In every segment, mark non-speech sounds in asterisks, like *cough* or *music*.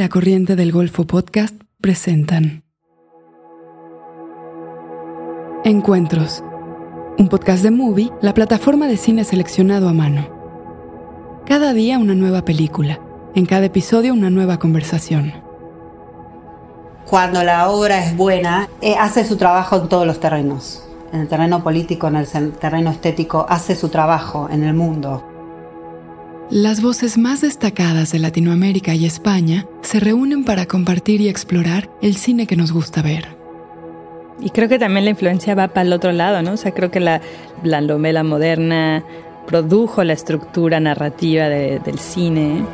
La Corriente del Golfo Podcast presentan Encuentros, un podcast de Movie, la plataforma de cine seleccionado a mano. Cada día una nueva película, en cada episodio una nueva conversación. Cuando la obra es buena, eh, hace su trabajo en todos los terrenos. En el terreno político, en el terreno estético, hace su trabajo en el mundo. Las voces más destacadas de Latinoamérica y España se reúnen para compartir y explorar el cine que nos gusta ver. Y creo que también la influencia va para el otro lado, ¿no? O sea, creo que la, la novela moderna produjo la estructura narrativa del cine.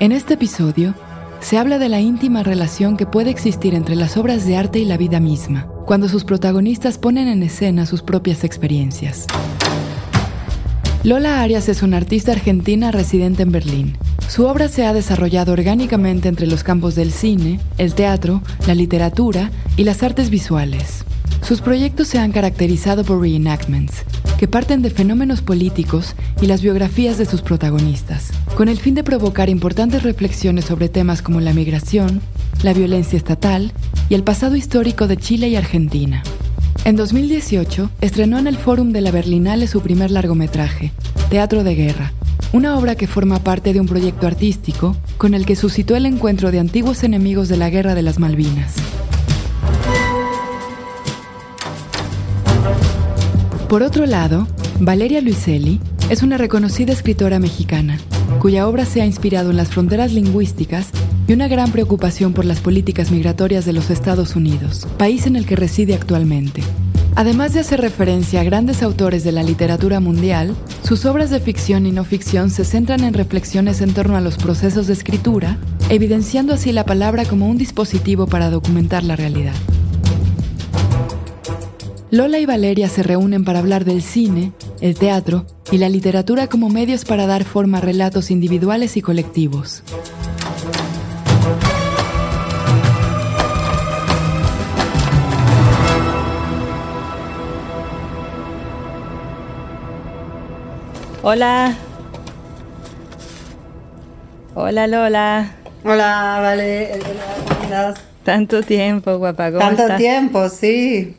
En este episodio se habla de la íntima relación que puede existir entre las obras de arte y la vida misma, cuando sus protagonistas ponen en escena sus propias experiencias. Lola Arias es una artista argentina residente en Berlín. Su obra se ha desarrollado orgánicamente entre los campos del cine, el teatro, la literatura y las artes visuales. Sus proyectos se han caracterizado por reenactments, que parten de fenómenos políticos y las biografías de sus protagonistas, con el fin de provocar importantes reflexiones sobre temas como la migración, la violencia estatal y el pasado histórico de Chile y Argentina. En 2018 estrenó en el Fórum de la Berlinale su primer largometraje, Teatro de Guerra, una obra que forma parte de un proyecto artístico con el que suscitó el encuentro de antiguos enemigos de la Guerra de las Malvinas. Por otro lado, Valeria Luiselli es una reconocida escritora mexicana, cuya obra se ha inspirado en las fronteras lingüísticas y una gran preocupación por las políticas migratorias de los Estados Unidos, país en el que reside actualmente. Además de hacer referencia a grandes autores de la literatura mundial, sus obras de ficción y no ficción se centran en reflexiones en torno a los procesos de escritura, evidenciando así la palabra como un dispositivo para documentar la realidad. Lola y Valeria se reúnen para hablar del cine, el teatro y la literatura como medios para dar forma a relatos individuales y colectivos. Hola. Hola Lola. Hola, vale. Tanto tiempo, guapa. Tanto tiempo, sí.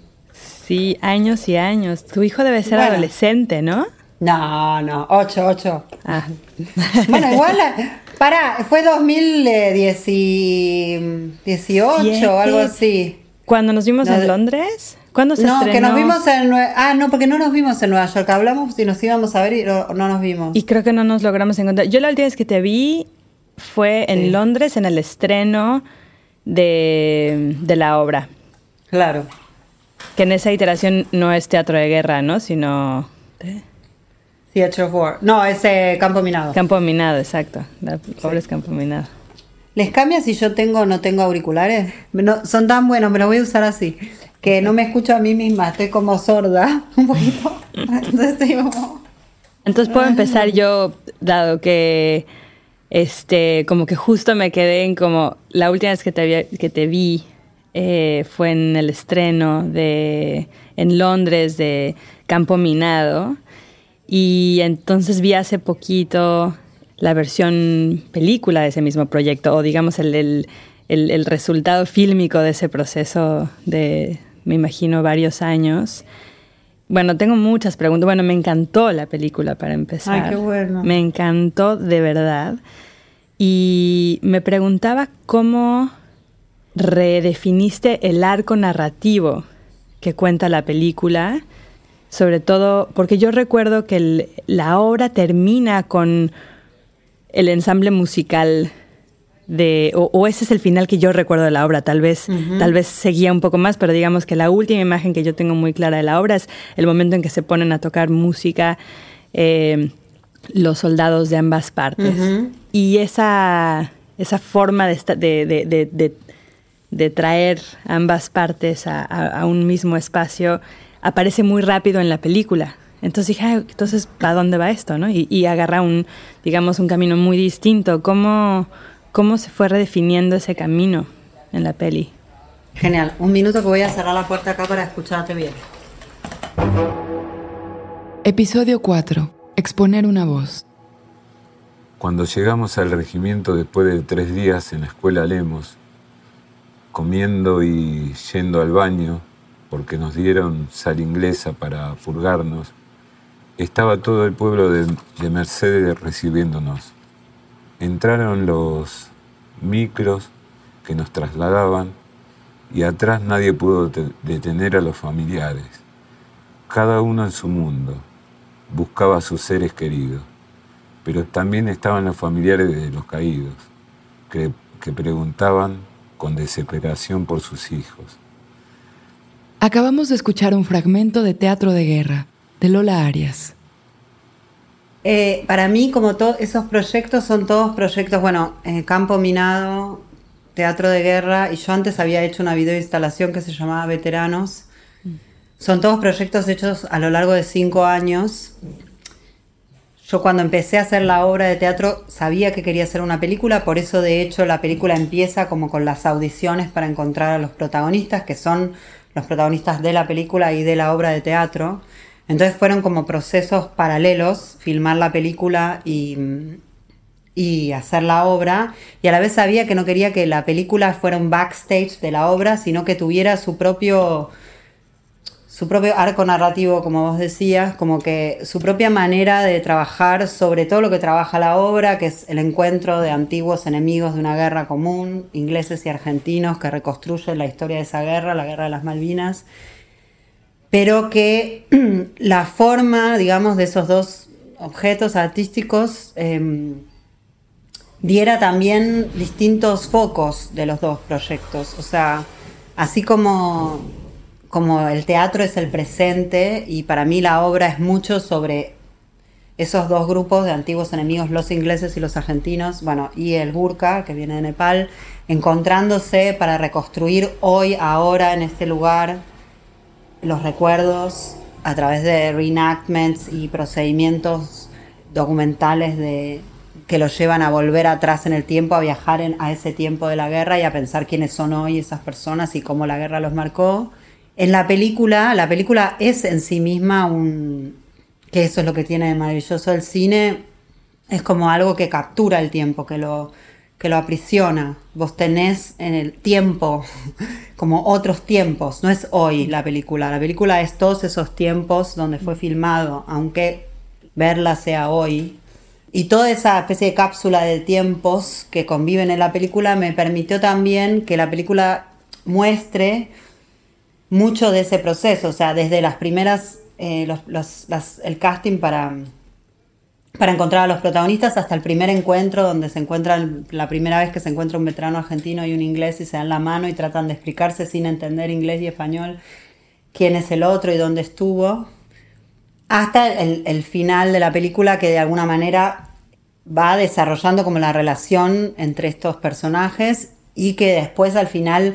Sí, años y años. Tu hijo debe ser adolescente, ¿no? No, no, ocho, ocho. Ah. *laughs* bueno, igual, para, fue 2018 o algo así. ¿Cuando nos vimos en Londres? ¿Cuándo se no, que nos vimos en Ah, no, porque no nos vimos en Nueva York. Hablamos y nos íbamos a ver y no, nos vimos. Y creo que no nos logramos encontrar. Yo la última vez que te vi fue en Londres en el estreno de, de la obra. Claro. Que en esa iteración no es teatro de guerra, ¿no? Sino... Theatre of War. No, es eh, Campo Minado. Campo Minado, exacto. La obra es Campo Minado. ¿Les cambia si yo tengo o no tengo auriculares? son tan buenos, me los voy a usar así. Que no me escucho a mí misma, estoy como sorda *laughs* un poquito. Entonces Entonces puedo empezar yo, dado que este, como que justo me quedé en como la última vez que te, que te vi eh, fue en el estreno de en Londres de Campo Minado y entonces vi hace poquito la versión película de ese mismo proyecto o digamos el, el, resultado fílmico de ese proceso de, me imagino, varios años. Bueno, tengo muchas preguntas. Bueno, me encantó la película para empezar. Ay, qué bueno. Me encantó de verdad. Y me preguntaba cómo redefiniste el arco narrativo que cuenta la película, sobre todo porque yo recuerdo que la obra termina con el ensamble musical de o, ese es el final que yo recuerdo de la obra tal vez tal vez seguía un poco más pero digamos que la última imagen que yo tengo muy clara de la obra es el momento en que se ponen a tocar música eh, los soldados de ambas partes. Y esa esa forma de, de, de, de traer ambas partes a, un mismo espacio aparece muy rápido en la película. Entonces dije, entonces, ¿para dónde va esto? ¿no? Y, agarra un, digamos, un camino muy distinto. ¿Cómo, ¿Cómo se fue redefiniendo ese camino en la peli? Genial. Un minuto que voy a cerrar la puerta acá para escucharte bien. Episodio 4. exponer una voz. Cuando llegamos al regimiento después de tres días en la escuela Lemos, comiendo y yendo al baño, porque nos dieron sal inglesa para purgarnos, estaba todo el pueblo de, de Mercedes recibiéndonos. Entraron los micros que nos trasladaban y atrás nadie pudo detener a los familiares. Cada uno en su mundo buscaba a sus seres queridos, pero también estaban los familiares de los caídos, que, que preguntaban con desesperación por sus hijos. Acabamos de escuchar un fragmento de Teatro de Guerra, de Lola Arias. Eh, para mí, como todos esos proyectos, son todos proyectos, bueno, en Campo Minado, Teatro de Guerra, y yo antes había hecho una videoinstalación que se llamaba Veteranos. Son todos proyectos hechos a lo largo de cinco años. Yo cuando empecé a hacer la obra de teatro sabía que quería hacer una película, por eso de hecho la película empieza como con las audiciones para encontrar a los protagonistas, que son los protagonistas de la película y de la obra de teatro. Entonces fueron como procesos paralelos, filmar la película y, y hacer la obra. Y a la vez sabía que no quería que la película fuera un backstage de la obra, sino que tuviera su propio su propio arco narrativo, como vos decías, como que su propia manera de trabajar sobre todo lo que trabaja la obra, que es el encuentro de antiguos enemigos de una guerra común, ingleses y argentinos, que reconstruyen la historia de esa guerra, la guerra de las Malvinas, pero que *clears throat* la forma, digamos, de esos dos objetos artísticos em, diera también distintos focos de los dos proyectos. O sea, así como, como el teatro es el presente y para mí la obra es mucho sobre esos dos grupos de antiguos enemigos, los ingleses y los argentinos, bueno, y el Gurkha, que viene de Nepal, encontrándose para reconstruir hoy, ahora, en este lugar, los recuerdos a través de reenactments y procedimientos documentales de, que los llevan a volver atrás en el tiempo, a viajar a ese tiempo de la guerra y a pensar quiénes son hoy esas personas y cómo la guerra los marcó. En la película, la película es en sí misma un, que eso es lo que tiene de maravilloso el cine, es como algo que captura el tiempo, que lo, que lo aprisiona. Vos tenés en el tiempo, *laughs* como otros tiempos, no es hoy la película, la película es todos esos tiempos donde fue filmado, aunque verla sea hoy. Y toda esa especie de cápsula de tiempos que conviven en la película me permitió también que la película muestre mucho de ese proceso, o sea, desde las primeras, eh, el casting para para encontrar a los protagonistas hasta el primer encuentro donde se encuentran, la primera vez que se encuentra un veterano argentino y un inglés y se dan la mano y tratan de explicarse sin entender inglés y español quién es el otro y dónde estuvo, hasta el final de la película que de alguna manera va desarrollando como la relación entre estos personajes y que después al final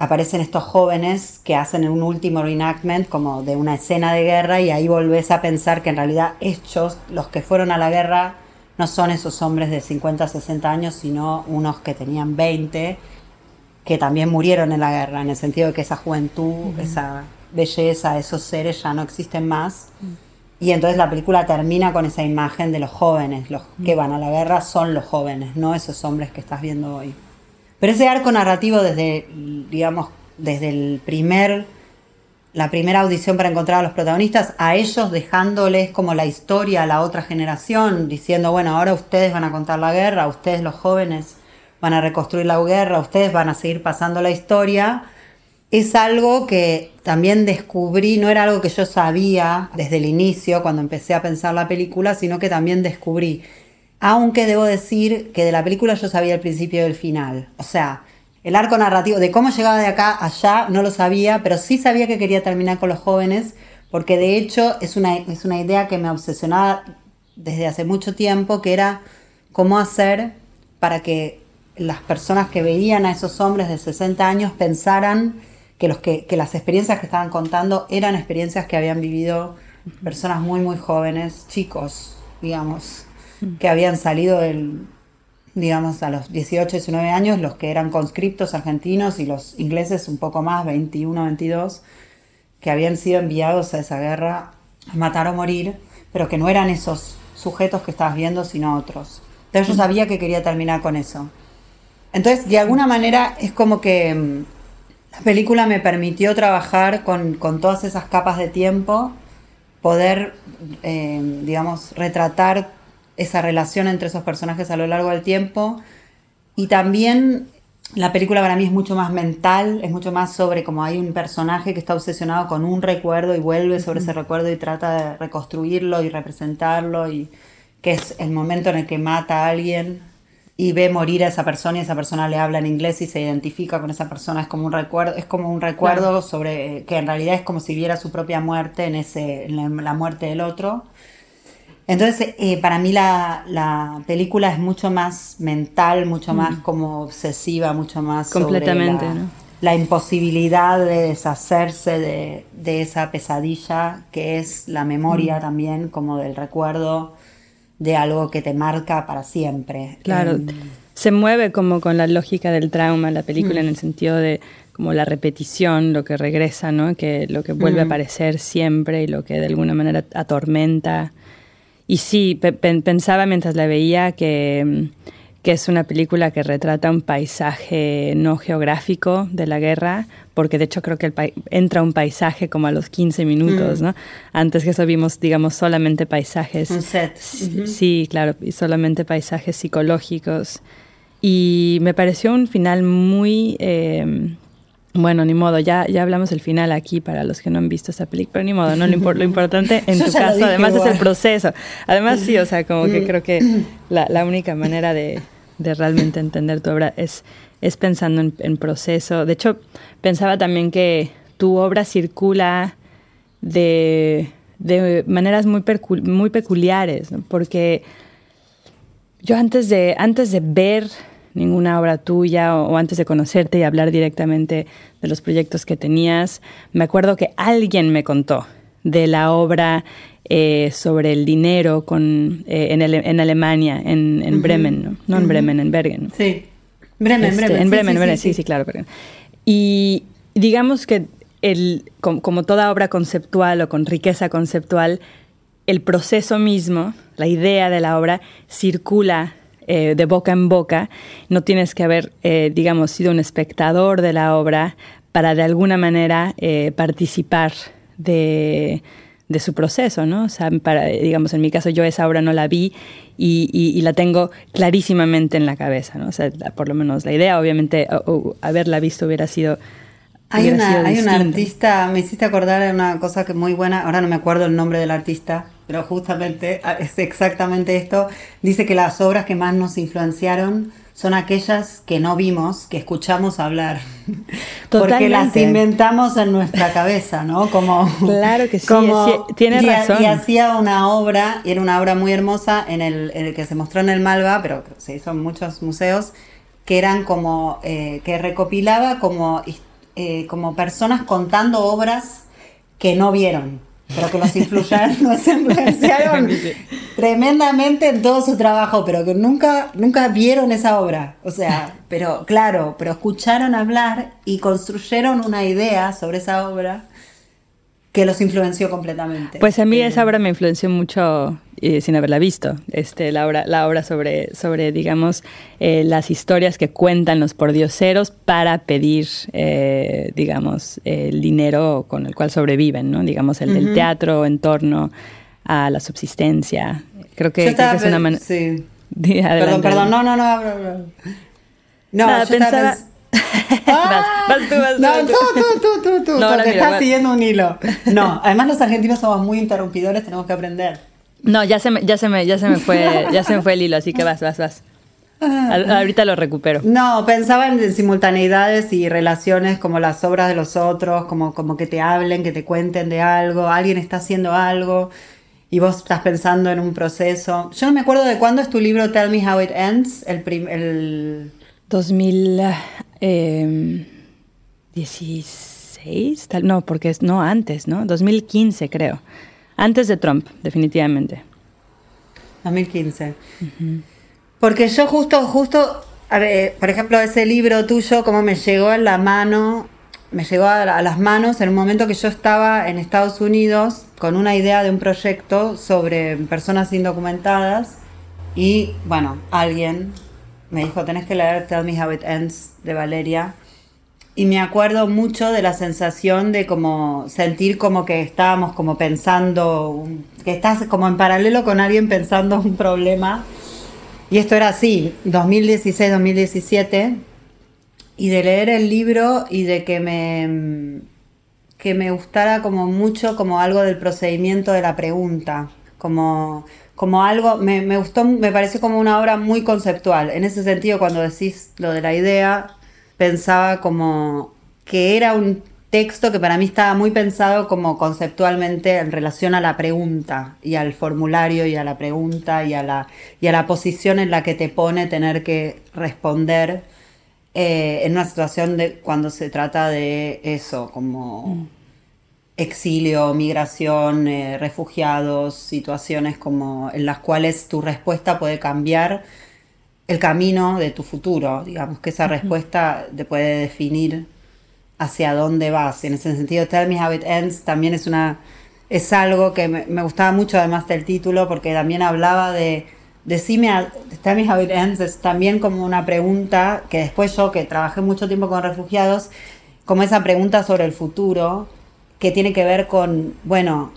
aparecen estos jóvenes que hacen un último reenactment como de una escena de guerra y ahí volvés a pensar que en realidad ellos, los que fueron a la guerra, no son esos hombres de 50, 60 años, sino unos que tenían 20, que también murieron en la guerra, en el sentido de que esa juventud, esa belleza, esos seres ya no existen más. Y entonces la película termina con esa imagen de los jóvenes, los que van a la guerra son los jóvenes, no esos hombres que estás viendo hoy. Pero ese arco narrativo desde, digamos, desde el primer, la primera audición para encontrar a los protagonistas, a ellos dejándoles como la historia a la otra generación, diciendo, bueno, ahora ustedes van a contar la guerra, ustedes los jóvenes van a reconstruir la guerra, ustedes van a seguir pasando la historia, es algo que también descubrí, no era algo que yo sabía desde el inicio, cuando empecé a pensar la película, sino que también descubrí aunque debo decir que de la película yo sabía el principio y el final. O sea, el arco narrativo de cómo llegaba de acá a allá no lo sabía, pero sí sabía que quería terminar con los jóvenes, porque de hecho es una, es una idea que me obsesionaba desde hace mucho tiempo, que era cómo hacer para que las personas que veían a esos hombres de 60 años pensaran que, los que, que las experiencias que estaban contando eran experiencias que habían vivido personas muy, muy jóvenes, chicos, digamos que habían salido del, digamos, a los 18, 19 años, los que eran conscriptos argentinos y los ingleses un poco más, 21, 22, que habían sido enviados a esa guerra a matar o morir, pero que no eran esos sujetos que estabas viendo, sino otros. Entonces yo sabía que quería terminar con eso. Entonces, de alguna manera, es como que mm, la película me permitió trabajar con, con todas esas capas de tiempo, poder, eh, digamos, retratar esa relación entre esos personajes a lo largo del tiempo. Y también la película para mí es mucho más mental, es mucho más sobre como hay un personaje que está obsesionado con un recuerdo y vuelve sobre ese recuerdo y trata de reconstruirlo y representarlo y que es el momento en el que mata a alguien y ve morir a esa persona y esa persona le habla en inglés y se identifica con esa persona, es como un recuerdo, es como un recuerdo sobre que en realidad es como si viera su propia muerte en ese en la muerte del otro. Entonces, eh, para mí la, película es mucho más mental, mucho más mm. como obsesiva, mucho más completamente, sobre la, imposibilidad de deshacerse de, esa pesadilla que es la memoria mm. también, como del recuerdo de algo que te marca para siempre. Claro, se mueve como con la lógica del trauma la película mm. en el sentido de como la repetición, lo que regresa, ¿no? Que lo que vuelve a aparecer siempre y lo que de alguna manera atormenta y sí, pensaba mientras la veía que, que, es una película que retrata un paisaje no geográfico de la guerra, porque de hecho creo que entra un paisaje como a los 15 minutos, mm. ¿no? Antes que eso vimos, digamos, solamente paisajes. Un set. Sí, claro, y solamente paisajes psicológicos. Y me pareció un final muy... Eh, bueno, ni modo, ya, ya hablamos del final aquí para los que no han visto esa película, pero ni modo, no lo, lo importante en *laughs* tu caso además es el proceso. Además sí, o sea, como que creo que *clears throat* la, la única manera de, de, realmente entender tu obra es, es pensando en, proceso. De hecho, pensaba también que tu obra circula de, de maneras muy, muy peculiares, ¿no? porque yo antes de, antes de ver ninguna obra tuya o, antes de conocerte y hablar directamente de los proyectos que tenías, me acuerdo que alguien me contó de la obra eh, sobre el dinero con, eh, en, en, Alemania, en, Bremen, ¿no? en Bremen, en Bergen. Sí, Bremen, este, Bremen. En Bremen, sí, Bremen, sí, sí, claro. Y digamos que el, como toda obra conceptual o con riqueza conceptual, el proceso mismo, la idea de la obra, circula eh, de boca en boca, no tienes que haber, eh, digamos, sido un espectador de la obra para de alguna manera eh, participar de, su proceso, ¿no? O sea, para, digamos, en mi caso yo esa obra no la vi y, la tengo clarísimamente en la cabeza, ¿no? O sea, por lo menos la idea, obviamente, haberla visto hubiera sido... Hay una, hay una artista, me hiciste acordar de una cosa que muy buena, ahora no me acuerdo el nombre del artista, pero justamente ah, es exactamente esto. Dice que las obras que más nos influenciaron son aquellas que no vimos, que escuchamos hablar. *laughs* Porque las inventamos en nuestra cabeza, ¿no? Como, *laughs* claro que sí, tiene razón. Y hacía una obra, y era una obra muy hermosa, en el, que se mostró en el Malva, pero se hizo en muchos museos, que eran como, eh, que recopilaba como, eh, como personas contando obras que no vieron pero que los influyeron, nos *laughs* influenciaron tremendamente en todo su trabajo, pero que nunca, nunca vieron esa obra. O sea, pero claro, pero escucharon hablar y construyeron una idea sobre esa obra que los influenció completamente. Pues a mí esa obra me influenció mucho eh, sin haberla visto. Este, la obra, la obra sobre, sobre digamos, eh, las historias que cuentan los pordioseros para pedir, eh, digamos, el dinero con el cual sobreviven, ¿no? Digamos, el del teatro en torno a la subsistencia. Creo que, es una manera... Sí. *laughs* Perdón, perdón, no, no, no. No, Nada, yo pensaba... *laughs* Ah, vas, tú, vas tú. No, tú, tú, tú, tú, tú, no, porque estás siguiendo un hilo. *laughs* No, además los argentinos somos muy interrumpidores, tenemos que aprender. No, ya se me, ya se me, ya se me fue, *laughs* ya se me fue el hilo, así que vas, vas, vas. ahorita lo recupero. No, pensaba en simultaneidades y relaciones como las obras de los otros, como, como que te hablen, que te cuenten de algo, alguien está haciendo algo y vos estás pensando en un proceso. Yo no me acuerdo de cuándo es tu libro Tell Me How It Ends, el, el 2016, tal, no, porque es no antes, ¿no? 2015 creo. Antes de Trump, definitivamente. 2015. Porque yo justo, justo, a ver, por ejemplo, ese libro tuyo, como me llegó en la mano me llegó a, las manos en un momento que yo estaba en Estados Unidos con una idea de un proyecto sobre personas indocumentadas y bueno, alguien me dijo, tenés que leer Tell Me How It Ends de Valeria. Y me acuerdo mucho de la sensación de como sentir como que estábamos como pensando, que estás como en paralelo con alguien pensando un problema. Y esto era así, 2016-2017 y de leer el libro y de que me, que me gustara como mucho como algo del procedimiento de la pregunta, como, como algo, me, me gustó, me pareció como una obra muy conceptual. En ese sentido, cuando decís lo de la idea, pensaba como que era un texto que para mí estaba muy pensado como conceptualmente en relación a la pregunta y al formulario y a la pregunta y a la, y a la posición en la que te pone tener que responder eh, en una situación de cuando se trata de eso, como mm. Exilio, migración, eh, refugiados, situaciones como en las cuales tu respuesta puede cambiar el camino de tu futuro, digamos que esa respuesta te puede definir hacia dónde vas. En ese sentido, Tell Me How It Ends también es una es algo que me gustaba mucho además del título porque también hablaba de Decime, Tell me how it ends, es también como una pregunta que después yo, que trabajé mucho tiempo con refugiados, como esa pregunta sobre el futuro, que tiene que ver con, bueno,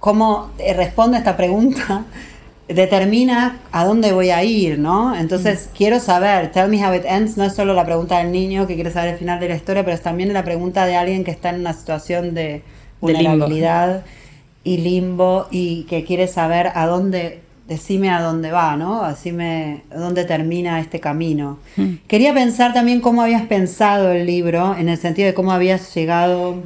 cómo responde esta pregunta, *laughs* determina a dónde voy a ir, ¿no? Entonces, mm. quiero saber, Tell me how it ends, no es solo la pregunta del niño que quiere saber el final de la historia, pero es también la pregunta de alguien que está en una situación de vulnerabilidad y limbo y que quiere saber a dónde decime a dónde va, ¿no? Decime dónde termina este camino. Hmm. Quería pensar también cómo habías pensado el libro, en el sentido de cómo habías llegado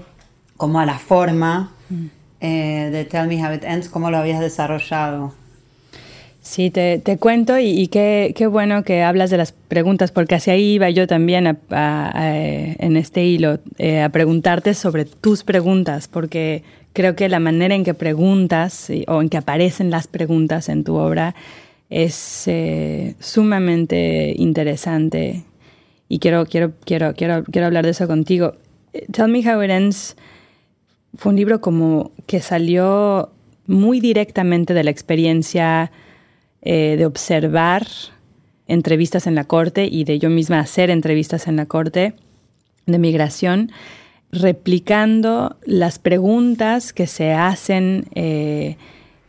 como a la forma hmm. eh, de Tell Me How It Ends, cómo lo habías desarrollado. Sí, te, cuento y, qué, bueno que hablas de las preguntas, porque hacia ahí iba yo también en este hilo, eh, a preguntarte sobre tus preguntas, porque creo que la manera en que preguntas o en que aparecen las preguntas en tu obra es eh, sumamente interesante y quiero, quiero, quiero, quiero, quiero hablar de eso contigo. Tell Me How It Ends fue un libro como que salió muy directamente de la experiencia eh, de observar entrevistas en la corte y de yo misma hacer entrevistas en la corte de migración replicando las preguntas que se hacen eh,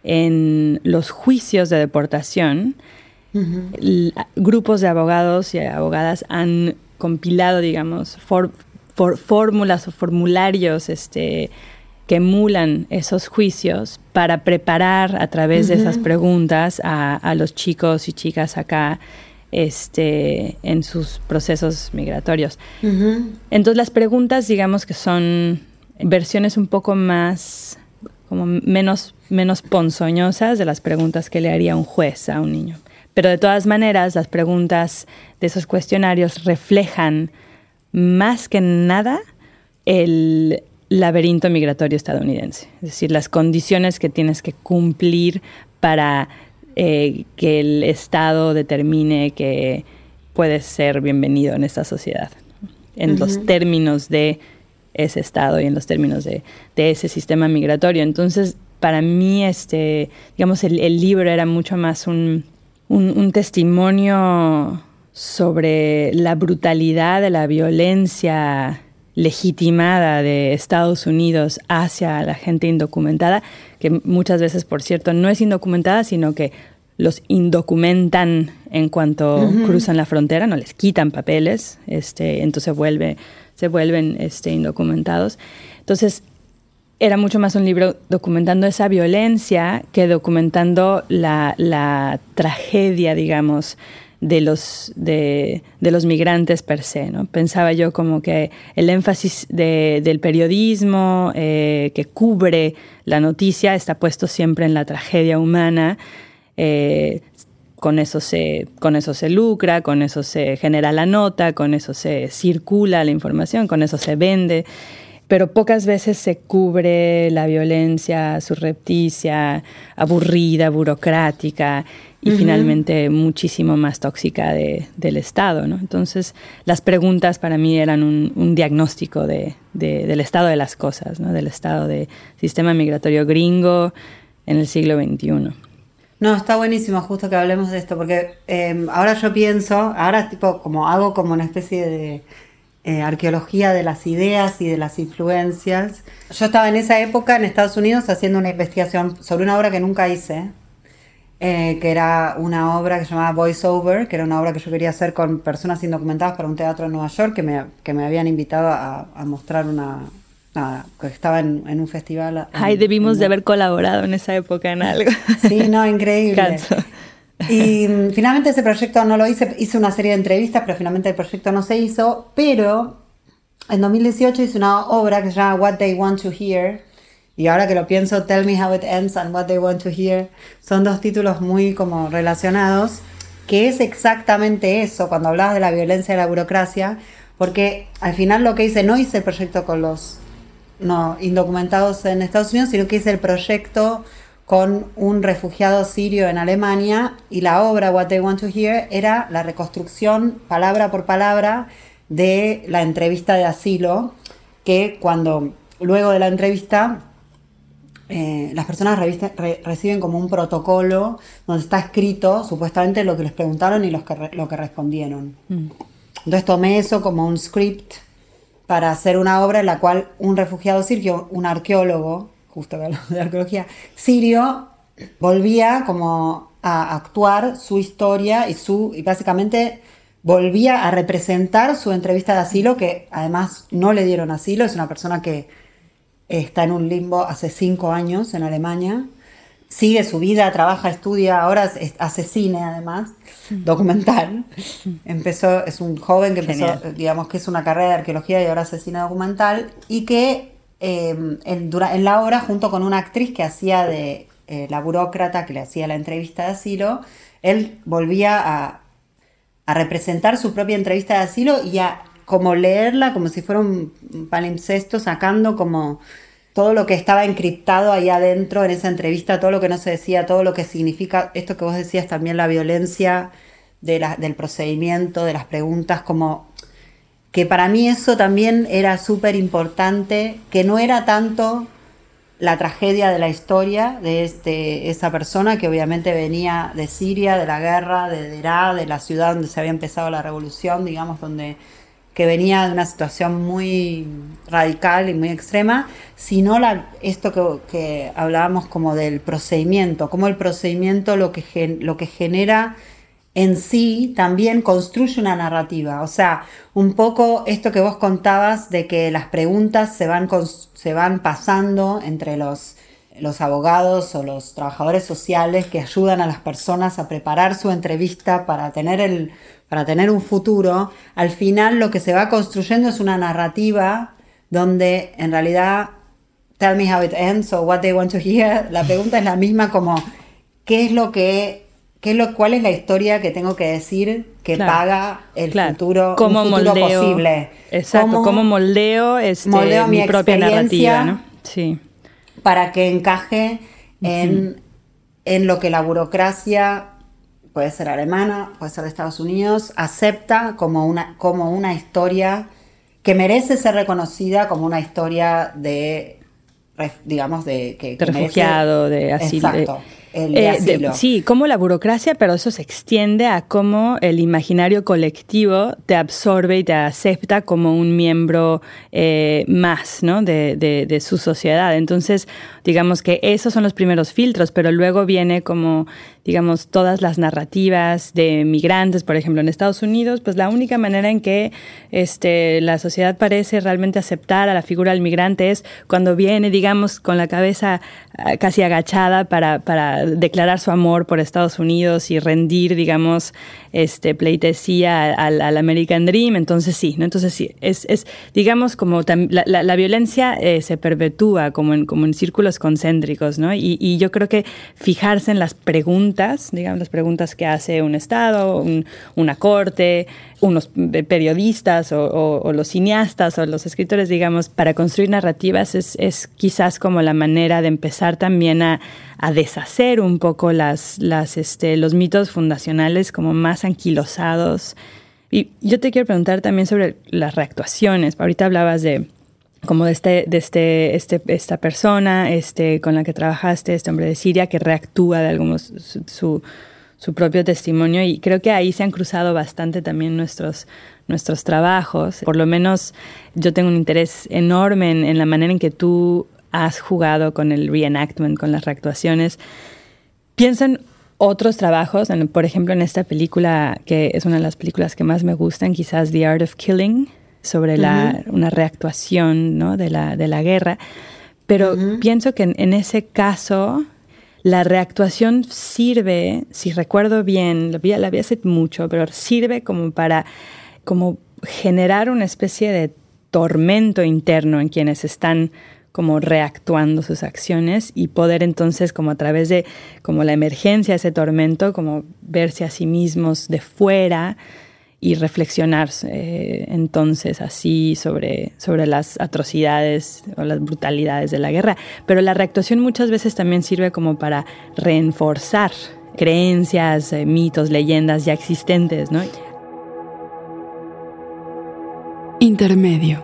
en los juicios de deportación. Grupos de abogados y abogadas han compilado, digamos, fórmulas o formularios este, que emulan esos juicios para preparar a través de esas preguntas a, a los chicos y chicas acá este, en sus procesos migratorios. Entonces las preguntas, digamos que son versiones un poco más, como menos, menos ponzoñosas de las preguntas que le haría un juez a un niño. Pero de todas maneras, las preguntas de esos cuestionarios reflejan más que nada el laberinto migratorio estadounidense, es decir, las condiciones que tienes que cumplir para eh, que el Estado determine que puedes ser bienvenido en esta sociedad, en los términos de ese Estado y en los términos de, ese sistema migratorio. Entonces, para mí, este, digamos, el, libro era mucho más un, un, testimonio sobre la brutalidad de la violencia legitimada de Estados Unidos hacia la gente indocumentada, que muchas veces, por cierto, no es indocumentada, sino que los indocumentan en cuanto cruzan la frontera, no les quitan papeles, este, entonces vuelve, se vuelven este, indocumentados. Entonces, era mucho más un libro documentando esa violencia que documentando la, la tragedia, digamos, de los, de, los migrantes per se. ¿no? Pensaba yo como que el énfasis del periodismo eh, que cubre la noticia está puesto siempre en la tragedia humana. Eh, con eso, se, con eso se lucra, con eso se genera la nota, con eso se circula la información, con eso se vende pero pocas veces se cubre la violencia surrepticia, aburrida, burocrática y finalmente muchísimo más tóxica del Estado. ¿no? Entonces, las preguntas para mí eran un, diagnóstico de, del estado de las cosas, ¿no? del estado del sistema migratorio gringo en el siglo XXI. No, está buenísimo justo que hablemos de esto, porque em, ahora yo pienso, ahora tipo como hago como una especie de eh, arqueología de las ideas y de las influencias. Yo estaba en esa época en Estados Unidos haciendo una investigación sobre una obra que nunca hice, eh, que era una obra que se llamaba Voice Over, que era una obra que yo quería hacer con personas indocumentadas para un teatro en Nueva York, que me, que me habían invitado a, mostrar una... Nada, que estaba en, un festival. Ay, debimos de haber colaborado en esa época en algo. Sí, no, increíble. Y mm, finalmente ese proyecto no lo hice, hice una serie de entrevistas, pero finalmente el proyecto no se hizo, pero en 2018 hice una obra que se llama What They Want to Hear, y ahora que lo pienso, Tell Me How It Ends and What They Want to Hear, son dos títulos muy como relacionados, que es exactamente eso, cuando hablabas de la violencia de la burocracia, porque al final lo que hice, no hice el proyecto con los no, indocumentados en Estados Unidos, sino que hice el proyecto con un refugiado sirio en Alemania y la obra What They Want to Hear era la reconstrucción palabra por palabra de la entrevista de asilo que cuando luego de la entrevista eh, las personas reciben como un protocolo donde está escrito supuestamente lo que les preguntaron y que lo que respondieron. Mm. Entonces tomé eso como un script para hacer una obra en la cual un refugiado sirio, un arqueólogo, justo de arqueología, sirio, volvía como a actuar su historia y su y básicamente volvía a representar su entrevista de asilo, que además no le dieron asilo, es una persona que está en un limbo hace cinco años en Alemania, sigue su vida, trabaja, estudia, ahora hace cine además, documental. Empezó, es un joven que empezó, digamos que es una carrera de arqueología y ahora hace cine documental, y que Em, en, la obra, junto con una actriz que hacía de eh, la burócrata que le hacía la entrevista de asilo, él volvía a, representar su propia entrevista de asilo y a como leerla como si fuera un palimpsesto, sacando como todo lo que estaba encriptado ahí adentro en esa entrevista, todo lo que no se decía, todo lo que significa esto que vos decías también, la violencia del procedimiento, de las preguntas, como que para mí eso también era súper importante, que no era tanto la tragedia de la historia de este, esa persona que obviamente venía de Siria, de la guerra, de Derá, de la ciudad donde se había empezado la revolución, digamos, donde que venía de una situación muy radical y muy extrema, sino esto que, que hablábamos como del procedimiento, como el procedimiento lo que, lo que genera en sí también construye una narrativa. O sea, un poco esto que vos contabas de que las preguntas se van, se van pasando entre los, los abogados o los trabajadores sociales que ayudan a las personas a preparar su entrevista para tener, el, para tener un futuro. Al final lo que se va construyendo es una narrativa donde en realidad tell me how it ends or what they want to hear. La pregunta es la misma como qué es lo que lo, ¿Cuál es la historia que tengo que decir que paga el futuro, posible? Exacto, cómo, moldeo, este, mi, propia narrativa, ¿no? Sí. Para que encaje en, en lo que la burocracia, puede ser alemana, puede ser de Estados Unidos, acepta como una, como una historia que merece ser reconocida como una historia de digamos de que, refugiado de asilo exacto eh, sí, como la burocracia, pero eso se extiende a cómo el imaginario colectivo te absorbe y te acepta como un miembro eh, más ¿no? de, de, su sociedad. Entonces, digamos que esos son los primeros filtros, pero luego viene como digamos, todas las narrativas de migrantes, por ejemplo, en Estados Unidos, pues la única manera en que este, la sociedad parece realmente aceptar a la figura del migrante es cuando viene, digamos, con la cabeza ah, casi agachada para, para declarar su amor por Estados Unidos y rendir, digamos, este, pleitesía al, al American Dream. Entonces sí, ¿no? Entonces sí, es, es digamos, como la, la, violencia eh, se perpetúa como en, como en círculos concéntricos, ¿no? Y, y yo creo que fijarse en las preguntas digamos, las preguntas que hace un Estado, una corte, unos periodistas o, los cineastas o los escritores, digamos, para construir narrativas es, quizás como la manera de empezar también a, deshacer un poco las, las, este, los mitos fundacionales como más anquilosados. Y yo te quiero preguntar también sobre las reactuaciones. Ahorita hablabas de como de este, este, este, esta persona este, con la que trabajaste, este hombre de Siria, que reactúa de algunos su, su, propio testimonio. Y creo que ahí se han cruzado bastante también nuestros, nuestros trabajos. Por lo menos yo tengo un interés enorme en, la manera en que tú has jugado con el reenactment, con las reactuaciones. Pienso en otros trabajos, por ejemplo en esta película, que es una de las películas que más me gustan, quizás The Art of Killing, sobre la, una reactuación ¿no? de, la, de la guerra. Pero pienso que en, ese caso la reactuación sirve, si recuerdo bien, la vi, la vi hace mucho, pero sirve como para como generar una especie de tormento interno en quienes están como reactuando sus acciones y poder entonces como a través de como la emergencia ese tormento como verse a sí mismos de fuera y reflexionar eh, entonces así sobre, sobre las atrocidades o las brutalidades de la guerra. Pero la reactuación muchas veces también sirve como para reenforzar creencias, eh, mitos, leyendas ya existentes, ¿no? Intermedio.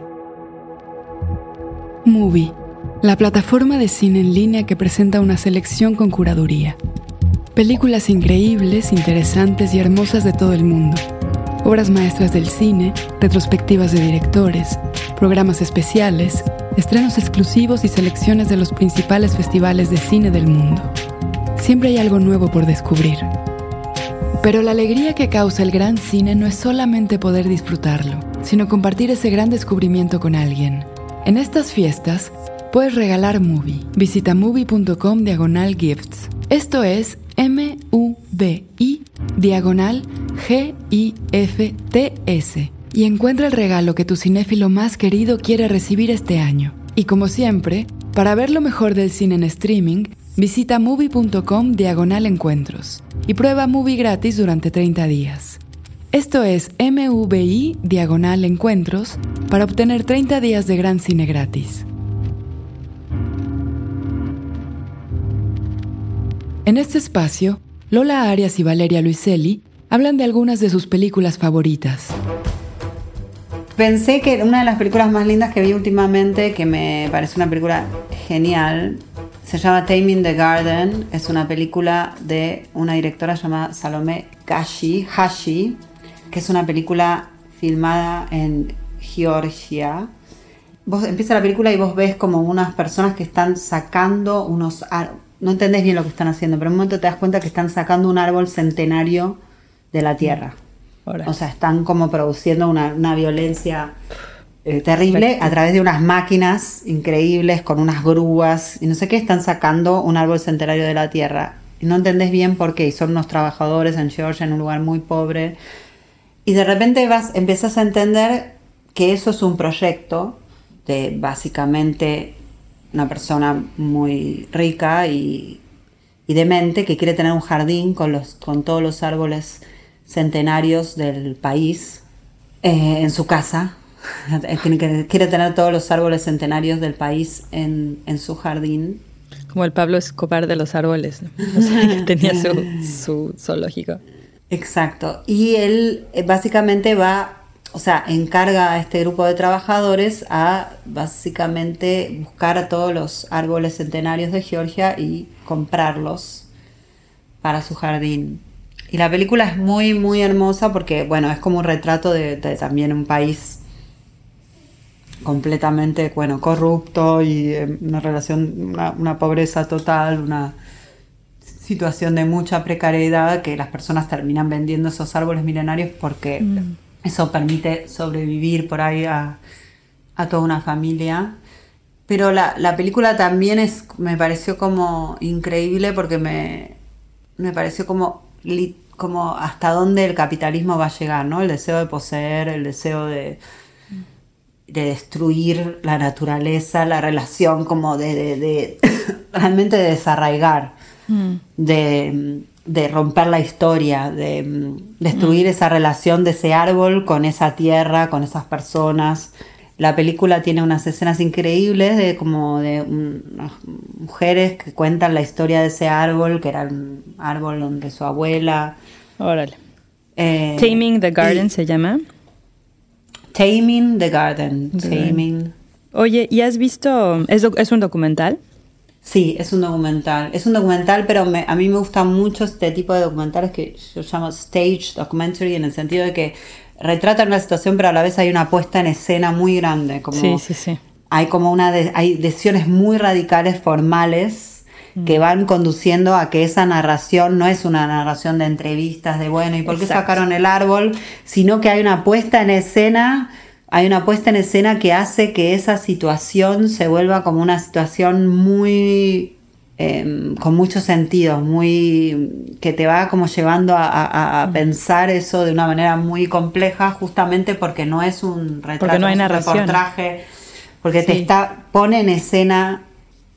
Movie, la plataforma de cine en línea que presenta una selección con curaduría. Películas increíbles, interesantes y hermosas de todo el mundo obras maestras del cine, retrospectivas de directores, programas especiales, estrenos exclusivos y selecciones de los principales festivales de cine del mundo. Siempre hay algo nuevo por descubrir. Pero la alegría que causa el gran cine no es solamente poder disfrutarlo, sino compartir ese gran descubrimiento con alguien. En estas fiestas, puedes regalar Movie. Visita movie.com diagonal gifts. Esto es M-U-V-I diagonal G-I-F-T-S y encuentra el regalo que tu cinéfilo más querido quiere recibir este año. Y como siempre, para ver lo mejor del cine en streaming, visita movie.com diagonal encuentros y prueba movie gratis durante 30 días. Esto es MVI diagonal encuentros para obtener 30 días de gran cine gratis. En este espacio, Lola Arias y Valeria Luiselli hablan de algunas de sus películas favoritas. Pensé que una de las películas más lindas que vi últimamente, que me parece una película genial, se llama Taming the Garden. Es una película de una directora llamada Salome Kashi, Hashi, que es una película filmada en Georgia. Empieza la película y vos ves como unas personas que están sacando unos no entendés bien lo que están haciendo, pero en un momento te das cuenta que están sacando un árbol centenario de la tierra. O sea, están como produciendo una, violencia eh, terrible a través de unas máquinas increíbles con unas grúas y no sé qué, están sacando un árbol centenario de la tierra. Y no entendés bien por qué, y son unos trabajadores en Georgia, en un lugar muy pobre. Y de repente vas, empiezas a entender que eso es un proyecto de básicamente una persona muy rica y, demente que quiere tener un jardín con, los, con todos los árboles centenarios del país eh, en su casa. *laughs* quiere tener todos los árboles centenarios del país en, su jardín. Como el Pablo Escobar de los árboles, *laughs* que tenía su, su zoológico. Exacto. Y él eh, básicamente va o sea, encarga a este grupo de trabajadores a básicamente buscar a todos los árboles centenarios de Georgia y comprarlos para su jardín. Y la película es muy, muy hermosa porque, bueno, es como un retrato de, también un país completamente, bueno, corrupto y una relación, una, pobreza total, una situación de mucha precariedad que las personas terminan vendiendo esos árboles milenarios porque... Mm. Eso permite sobrevivir por ahí a, toda una familia. Pero la, película también es, me pareció como increíble porque me, me pareció como, como hasta dónde el capitalismo va a llegar, ¿no? El deseo de poseer, el deseo de, de destruir la naturaleza, la relación como de, *coughs* realmente de desarraigar, mm. de, de romper la historia, de mm, destruir esa relación de ese árbol con esa tierra, con esas personas. La película tiene unas escenas increíbles de como de unas mujeres que cuentan la historia de ese árbol, que era un árbol donde su abuela. Órale. Eh, Taming the Garden se llama. Taming the Garden. Taming. Oye, ¿y has visto? ¿Es, es un documental? Sí, es un documental. Es un documental, pero a mí me gusta mucho este tipo de documentales que yo llamo stage documentary, en el sentido de que retratan una situación, pero a la vez hay una puesta en escena muy grande. Como sí, sí, sí. Hay como una hay decisiones muy radicales, formales, mm. que van conduciendo a que esa narración no es una narración de entrevistas de bueno, ¿y por qué sacaron el árbol? Sino que hay una puesta en escena hay una puesta en escena que hace que esa situación se vuelva como una situación muy em, con muchos sentidos, muy que te va como llevando a, pensar eso de una manera muy compleja, justamente porque no es un retrato, porque no hay narración. reportaje, porque te está pone en escena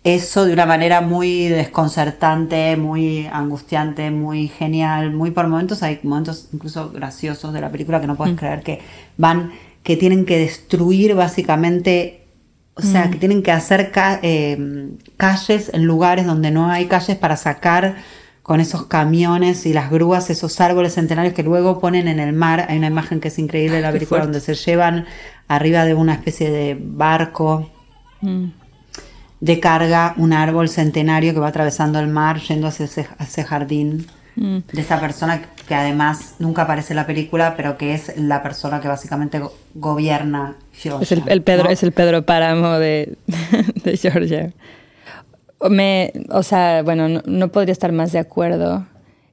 eso de una manera muy desconcertante, muy angustiante, muy genial, muy por momentos hay momentos incluso graciosos de la película que no puedes mm. creer que van que tienen que destruir básicamente, o sea, mm. que tienen que hacer eh, calles en lugares donde no hay calles para sacar con esos camiones y las grúas esos árboles centenarios que luego ponen en el mar. Hay una imagen que es increíble de la película donde se llevan arriba de una especie de barco mm. de carga un árbol centenario que va atravesando el mar yendo hacia ese jardín. Mm. de esa persona que además nunca aparece en la película, pero que es la persona que básicamente gobierna Georgia. Es el, Pedro, es el Pedro Páramo de, *laughs* Georgia. Me, o sea, bueno, no, podría estar más de acuerdo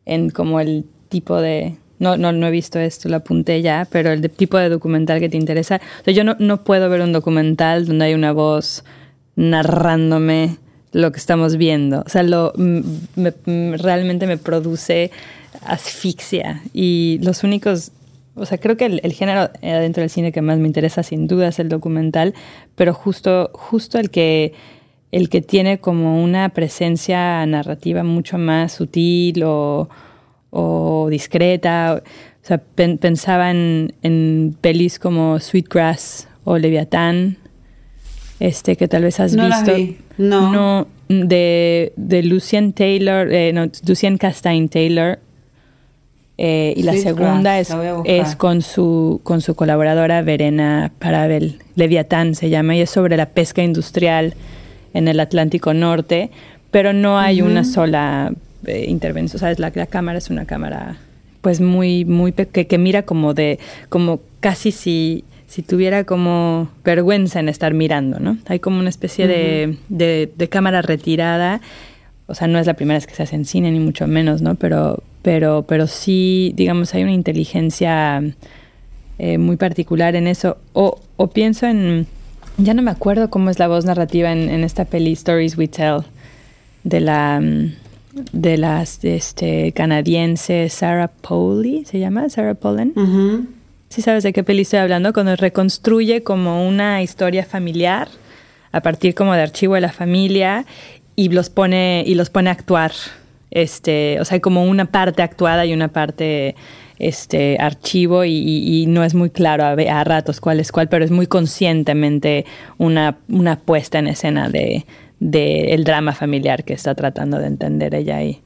en como el tipo de... No, no, no he visto esto, lo apunté ya, pero el tipo de documental que te interesa. O sea, yo no, no puedo ver un documental donde hay una voz narrándome lo que estamos viendo. O sea, lo, realmente me produce asfixia. Y los únicos, o sea, creo que el, género dentro del cine que más me interesa sin duda es el documental, pero justo, justo el que el que tiene como una presencia narrativa mucho más sutil o, discreta. O sea, pensaba en, en pelis como Sweetgrass o Leviatán, este que tal vez has visto. No. no. de, de Lucien Taylor, eh, no, Lucien Castaigne Taylor. Eh, y la segunda es, es con su con su colaboradora Verena Parabel, Leviatán se llama, y es sobre la pesca industrial en el Atlántico Norte, pero no hay una sola eh, intervención, ¿sabes? La, la cámara es una cámara pues muy, muy que, que mira como de, como casi si si tuviera como vergüenza en estar mirando, ¿no? Hay como una especie de, de, cámara retirada. O sea, no es la primera vez que se hace en cine, ni mucho menos, ¿no? Pero, pero, pero sí, digamos, hay una inteligencia eh, muy particular en eso. O, o pienso en. Ya no me acuerdo cómo es la voz narrativa en, en esta peli Stories We Tell de la de las este, canadiense Sarah Poley, ¿se llama? Sarah Pollen. ¿Sí sabes de qué peli estoy hablando? Cuando reconstruye como una historia familiar a partir como de archivo de la familia y los pone y los pone a actuar. Este, o sea, como una parte actuada y una parte este archivo y, no es muy claro a, a, ratos cuál es cuál, pero es muy conscientemente una, una puesta en escena de, de el drama familiar que está tratando de entender ella ahí.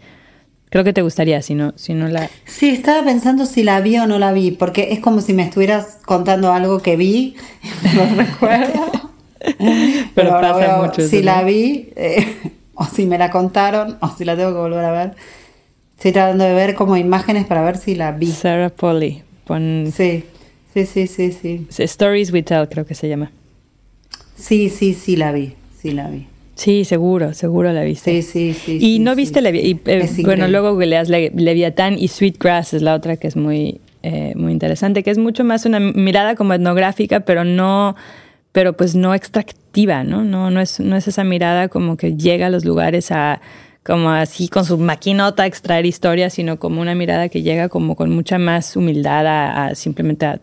Creo que te gustaría si no, si no la... Sí, estaba pensando si la vi o no la vi, porque es como si me estuvieras contando algo que vi, *laughs* no recuerdo. *laughs* Pero, pasa mucho. Si la vi, eh, *laughs* o si me la contaron, o si la tengo que volver a ver. Estoy tratando de ver como imágenes para ver si la vi. Sarah Polly. Sí, sí, sí, sí, sí. Stories We Tell creo que se llama. Sí, sí, sí la vi, sí la vi. Sí, seguro, seguro la viste. Sí, sí, sí. Y no viste, y, eh, bueno, luego leas Leviatán y Sweetgrass es la otra que es muy, eh, muy interesante, que es mucho más una mirada como etnográfica, pero no, pero pues no extractiva, ¿no? No, no es, no es esa mirada como que llega a los lugares a como así con su maquinota a extraer historias, sino como una mirada que llega como con mucha más humildad a, a simplemente a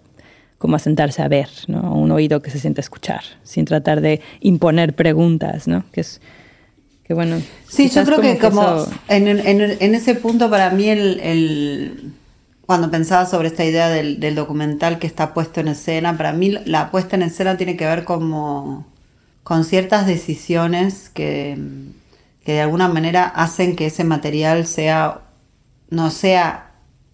como a sentarse a ver, ¿no? Un oído que se siente a escuchar, sin tratar de imponer preguntas, ¿no? Que es que bueno. Sí, yo creo que como, en, en, ese punto para mí el, cuando pensaba sobre esta idea del, del, documental que está puesto en escena, para mí la puesta en escena tiene que ver como con ciertas decisiones que, que de alguna manera hacen que ese material sea, no sea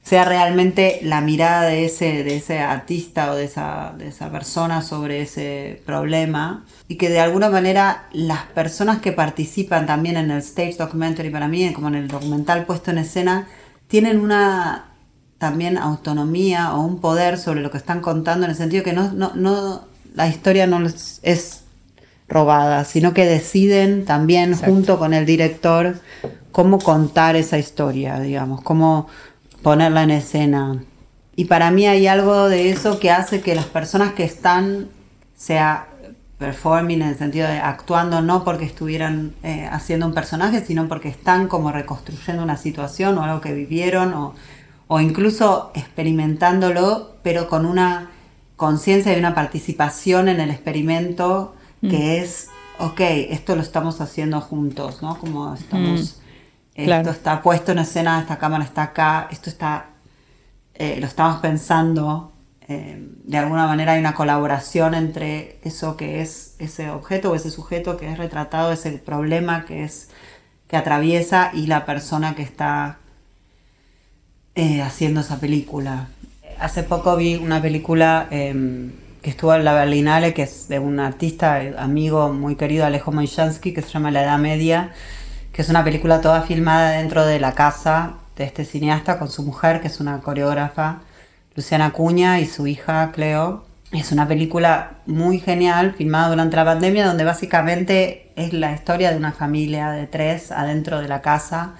sea realmente la mirada de ese, de ese artista o de esa, de esa persona sobre ese problema y que de alguna manera las personas que participan también en el stage documentary para mí, como en el documental puesto en escena, tienen una también autonomía o un poder sobre lo que están contando en el sentido que no, no, no la historia no es robada, sino que deciden también junto con el director cómo contar esa historia, digamos, cómo ponerla en escena. Y para mí hay algo de eso que hace que las personas que están, sea performing en el sentido de actuando no porque estuvieran eh, haciendo un personaje, sino porque están como reconstruyendo una situación o algo que vivieron o, o incluso experimentándolo, pero con una conciencia y una participación en el experimento que mm. es, ok, esto lo estamos haciendo juntos, ¿no? Como estamos... Mm. Esto está puesto en escena, esta cámara está acá, esto está, eh, lo estamos pensando. Eh, de alguna manera hay una colaboración entre eso que es ese objeto o ese sujeto que es retratado, ese problema que es que atraviesa y la persona que está eh, haciendo esa película. Hace poco vi una película em, que estuvo en la Berlinale, que es de un artista, amigo muy querido, Alejo Moishansky, que se llama La Edad Media, que es una película toda filmada dentro de la casa de este cineasta con su mujer, que es una coreógrafa, Luciana Cuña, y su hija Cleo. Es una película muy genial, filmada durante la pandemia, donde básicamente es la historia de una familia de tres adentro de la casa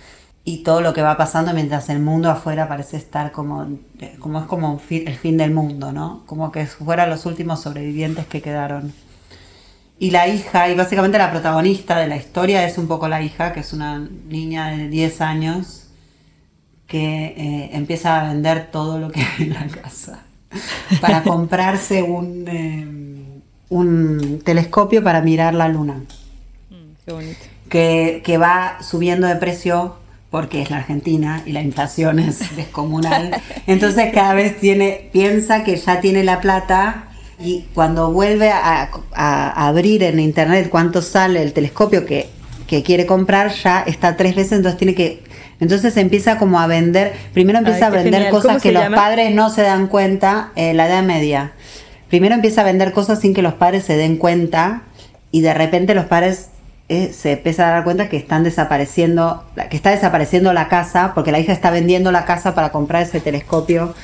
y todo lo que va pasando mientras el mundo afuera parece estar como, como es como el fin del mundo, ¿no? Como que fueran los últimos sobrevivientes que quedaron. Y la hija, y básicamente la protagonista de la historia es un poco la hija, que es una niña de 10 años que eh, empieza a vender todo lo que hay en la casa para comprarse un, eh, un telescopio para mirar la luna. Mm, qué bonito. Que, que va subiendo de precio porque es la Argentina y la inflación es descomunal. *laughs* Entonces cada vez tiene, piensa que ya tiene la plata y cuando vuelve a, abrir en internet cuánto sale el telescopio que, quiere comprar, ya está tres veces, entonces tiene que entonces empieza como a vender, primero empieza a vender cosas que los padres no se dan cuenta, en la edad media. Primero empieza a vender cosas sin que los padres se den cuenta y de repente los padres eh, se empieza a dar cuenta que están desapareciendo, que está desapareciendo la casa porque la hija está vendiendo la casa para comprar ese telescopio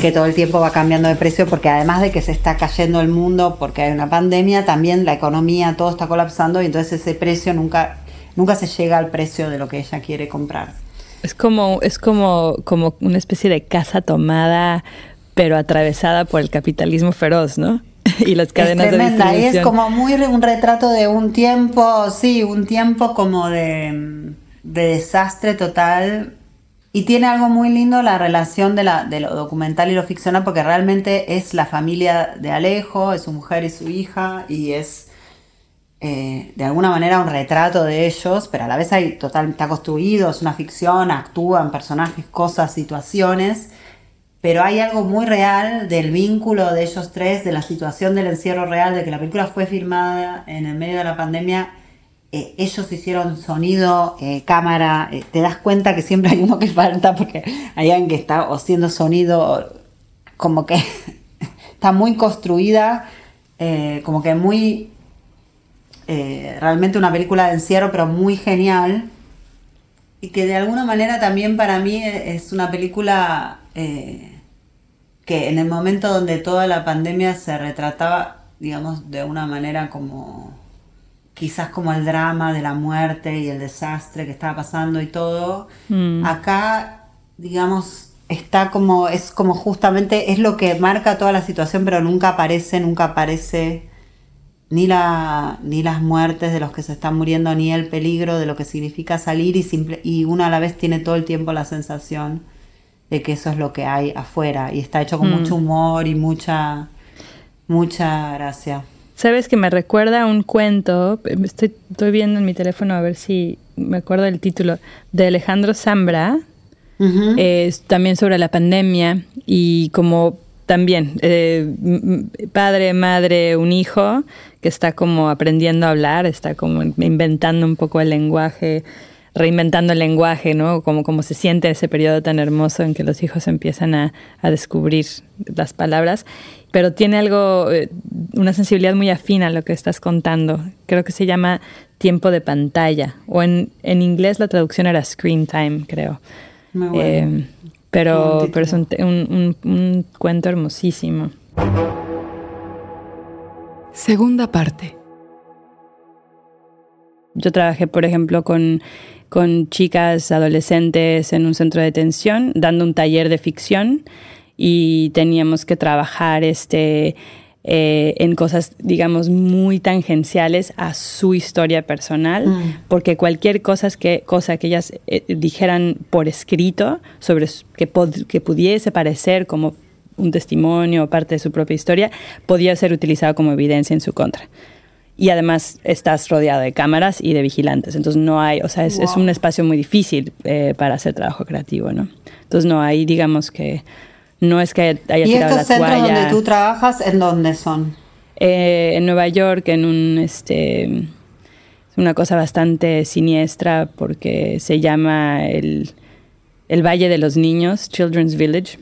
que todo el tiempo va cambiando de precio porque además de que se está cayendo el mundo porque hay una pandemia, también la economía, todo está colapsando y entonces ese precio nunca, nunca se llega al precio de lo que ella quiere comprar. Es como, es como, como una especie de casa tomada, pero atravesada por el capitalismo feroz, ¿no? *laughs* y las cadenas es tremenda, de distribución. Es como muy un retrato de un tiempo, sí, un tiempo como de, de desastre total y tiene algo muy lindo la relación de, la, de lo documental y lo ficcional, porque realmente es la familia de Alejo, es su mujer y su hija, y es eh, de alguna manera un retrato de ellos, pero a la vez hay total, está construido, es una ficción, actúan personajes, cosas, situaciones, pero hay algo muy real del vínculo de ellos tres, de la situación del encierro real, de que la película fue filmada en el medio de la pandemia eh, ellos hicieron sonido, eh, cámara, eh, te das cuenta que siempre hay uno que falta porque hay alguien que está haciendo sonido como que *laughs* está muy construida, como que muy, realmente una película de encierro, pero muy genial. Y que de alguna manera también para mí es una película que en el momento donde toda la pandemia se retrataba, digamos, de una manera como quizás como el drama de la muerte y el desastre que estaba pasando y todo, mm. acá, digamos, está como, es como justamente, es lo que marca toda la situación, pero nunca aparece, nunca aparece ni, la, ni las muertes de los que se están muriendo, ni el peligro de lo que significa salir y, simple, y uno a la vez tiene todo el tiempo la sensación de que eso es lo que hay afuera y está hecho con mm. mucho humor y mucha, mucha gracia. Sabes que me recuerda un cuento, estoy, estoy viendo en mi teléfono a ver si, me acuerdo del título, de Alejandro Zambra, también sobre la pandemia y como también eh, padre, madre, un hijo que está como aprendiendo a hablar, está como inventando un poco el lenguaje, reinventando el lenguaje, ¿no? Como, como se siente ese periodo tan hermoso en que los hijos empiezan a, a descubrir las palabras, pero tiene algo, eh, una sensibilidad muy afina a lo que estás contando. Creo que se llama tiempo de pantalla, o en, en inglés la traducción era screen time, creo. Eh, pero, pero es un, un cuento hermosísimo. Segunda parte. Yo trabajé, por ejemplo, con, con chicas adolescentes en un centro de detención, dando un taller de ficción y teníamos que trabajar este, eh, en cosas, digamos, muy tangenciales a su historia personal, mm. porque cualquier cosa que, cosa que ellas eh, dijeran por escrito sobre que, que pudiese parecer como un testimonio o parte de su propia historia, podía ser utilizado como evidencia en su contra y además estás rodeado de cámaras y de vigilantes. Entonces no hay, o sea, es, un espacio muy difícil eh, para hacer trabajo creativo, ¿no? Entonces no hay, digamos que no es que haya ¿Y estos centros donde tú trabajas, en dónde son? Eh, en Nueva York, en un, este, es una cosa bastante siniestra porque se llama el, el Valle de los Niños, Children's Village,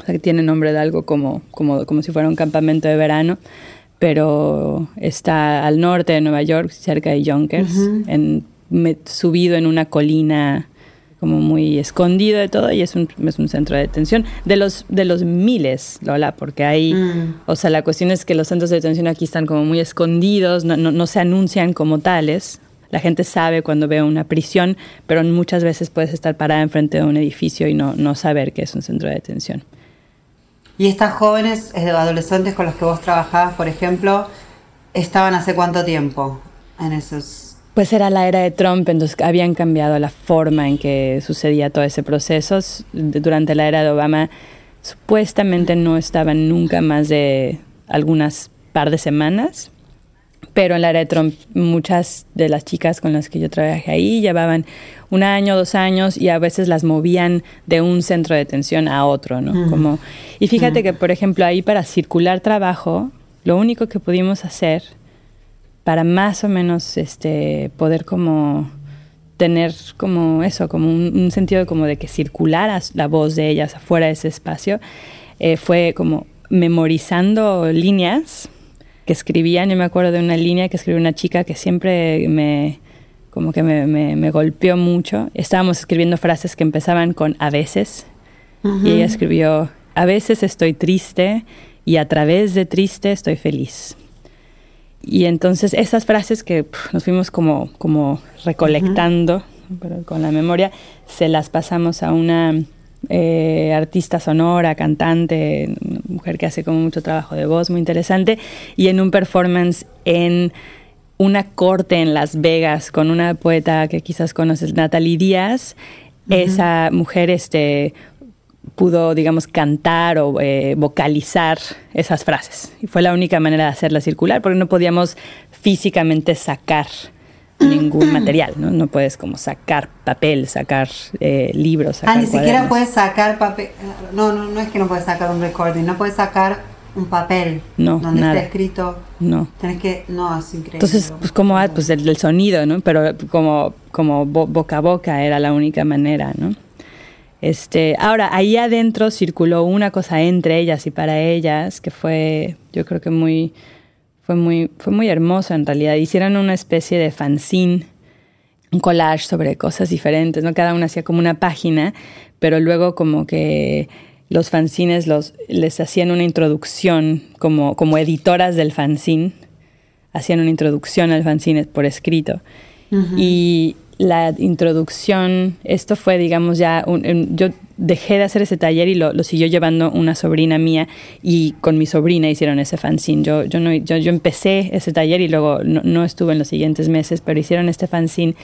o sea, que tiene nombre de algo como, como, como si fuera un campamento de verano pero está al norte de Nueva York, cerca de Yonkers, en, subido en una colina como muy escondido de todo y es un, es un centro de detención de los de los miles Lola porque hay mm. o sea la cuestión es que los centros de detención aquí están como muy escondidos no, no, no se anuncian como tales la gente sabe cuando ve una prisión pero muchas veces puedes estar parada enfrente de un edificio y no, no saber que es un centro de detención y estas jóvenes eh, adolescentes con los que vos trabajabas, por ejemplo, estaban hace cuánto tiempo en esos... Pues era la era de Trump, entonces habían cambiado la forma en que sucedía todo ese proceso. Durante la era de Obama supuestamente no estaban nunca más de algunas par de semanas, pero en la era de Trump muchas de las chicas con las que yo trabajé ahí llevaban un año, dos años y a veces las movían de un centro de detención a otro, ¿no? Como, y fíjate que, por ejemplo, ahí para circular trabajo, lo único que pudimos hacer para más o menos este, poder como tener como eso, como un, sentido como de que circulara la voz de ellas afuera de ese espacio, eh, fue como memorizando líneas que escribían. Yo me acuerdo de una línea que escribió una chica que siempre me, como que me, me, golpeó mucho. Estábamos escribiendo frases que empezaban con a veces y ella escribió, a veces estoy triste y a través de triste estoy feliz. Y entonces esas frases que nos fuimos como, como recolectando con la memoria, se las pasamos a una eh, artista sonora, cantante, mujer que hace como mucho trabajo de voz, muy interesante, y en un performance en una corte en Las Vegas con una poeta que quizás conoces, Natalie Díaz. Esa mujer este, pudo, digamos, cantar o eh, vocalizar esas frases. Y fue la única manera de hacerla circular, porque no podíamos físicamente sacar ningún *clears throat* material, ¿no? No puedes como sacar papel, sacar eh, libros, Ah, ni siquiera puedes sacar papel. No, no, no es que no puedes sacar un recording, no puedes sacar un papel no, donde nada. está escrito. No. Tienes que, no, es increíble. Entonces, pues como ah, pues el, sonido, ¿no? Pero como, como boca a boca era la única manera, ¿no? Este, ahora, ahí adentro circuló una cosa entre ellas y para ellas que fue, yo creo que muy, fue muy, fue muy hermoso en realidad. Hicieron una especie de fanzine, un collage sobre cosas diferentes, ¿no? Cada una hacía como una página, pero luego como que los fanzines los, les hacían una introducción como, como editoras del fanzine, hacían una introducción al fanzine por escrito. Y la introducción, esto fue, digamos, ya, yo dejé de hacer ese taller y lo, siguió llevando una sobrina mía y con mi sobrina hicieron ese fanzine. Yo, yo, no, yo, yo empecé ese taller y luego no, no, estuve en los siguientes meses, pero hicieron este fanzine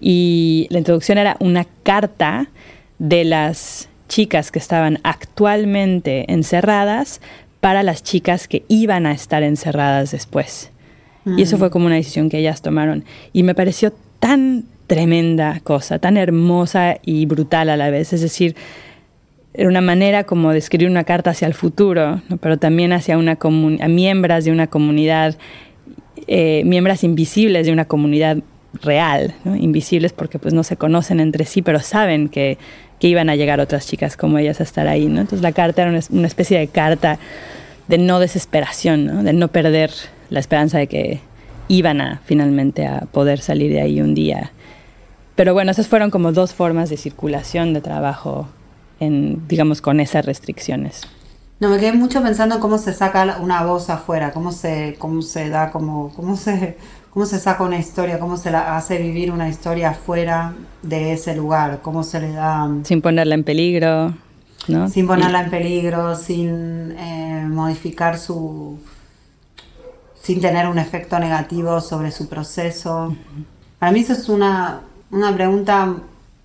y la introducción era una carta de las chicas que estaban actualmente encerradas para las chicas que iban a estar encerradas después. Y eso fue como una decisión que ellas tomaron. Y me pareció tan, tremenda cosa, tan hermosa y brutal a la vez. Es decir, era una manera como de escribir una carta hacia el futuro, pero también hacia una a miembros de una comunidad, eh, miembros invisibles de una comunidad real, invisibles porque pues no se conocen entre sí, pero saben que, iban a llegar otras chicas como ellas a estar ahí. ¿no? Entonces la carta era una, especie de carta de no desesperación, de no perder la esperanza de que iban a finalmente a poder salir de ahí un día. Pero bueno, esas fueron como dos formas de circulación de trabajo, en, digamos, con esas restricciones. No, me quedé mucho pensando cómo se saca una voz afuera, cómo se, cómo se da, como, cómo se cómo se saca una historia, cómo se la hace vivir una historia fuera de ese lugar, cómo se le da... Sin ponerla en peligro, ¿no? Sin ponerla en peligro, sin eh, modificar su... sin tener un efecto negativo sobre su proceso. Para mí eso es una, una pregunta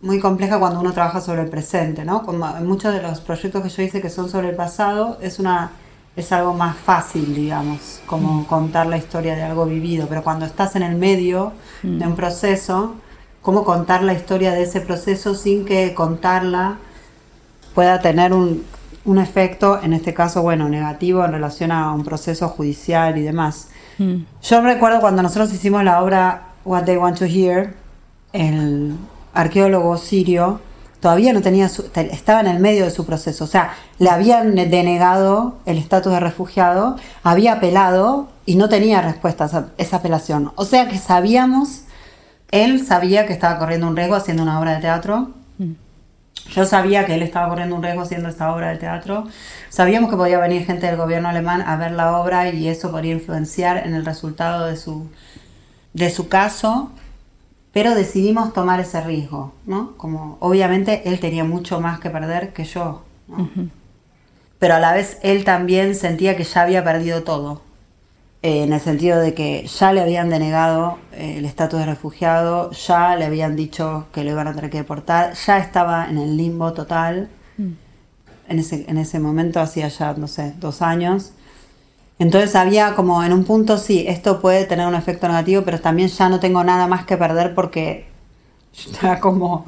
muy compleja cuando uno trabaja sobre el presente, ¿no? Como en muchos de los proyectos que yo hice que son sobre el pasado, es una es algo más fácil, digamos, como mm. contar la historia de algo vivido, pero cuando estás en el medio mm. de un proceso, cómo contar la historia de ese proceso sin que contarla pueda tener un, un efecto, en este caso, bueno, negativo en relación a un proceso judicial y demás. Mm. Yo recuerdo cuando nosotros hicimos la obra What They Want to Hear, el arqueólogo sirio, todavía no tenía, estaba en el medio de su proceso, o sea, le habían denegado el estatus de refugiado, había apelado y no tenía respuesta a esa apelación. O sea que sabíamos, él sabía que estaba corriendo un riesgo haciendo una obra de teatro. Mm. Yo sabía que él estaba corriendo un riesgo haciendo esta obra de teatro. Sabíamos que podía venir gente del gobierno alemán a ver la obra y eso podría influenciar en el resultado de su, de su caso pero decidimos tomar ese riesgo, ¿no? Como obviamente él tenía mucho más que perder que yo, pero a la vez él también sentía que ya había perdido todo, eh, en el sentido de que ya le habían denegado eh, el estatus de refugiado, ya le habían dicho que lo iban a tener que deportar, ya estaba en el limbo total, mm. en, ese, en ese momento hacía ya, no sé, dos años, entonces había como en un punto, sí, esto puede tener un efecto negativo, pero también ya no tengo nada más que perder porque *laughs* ya como,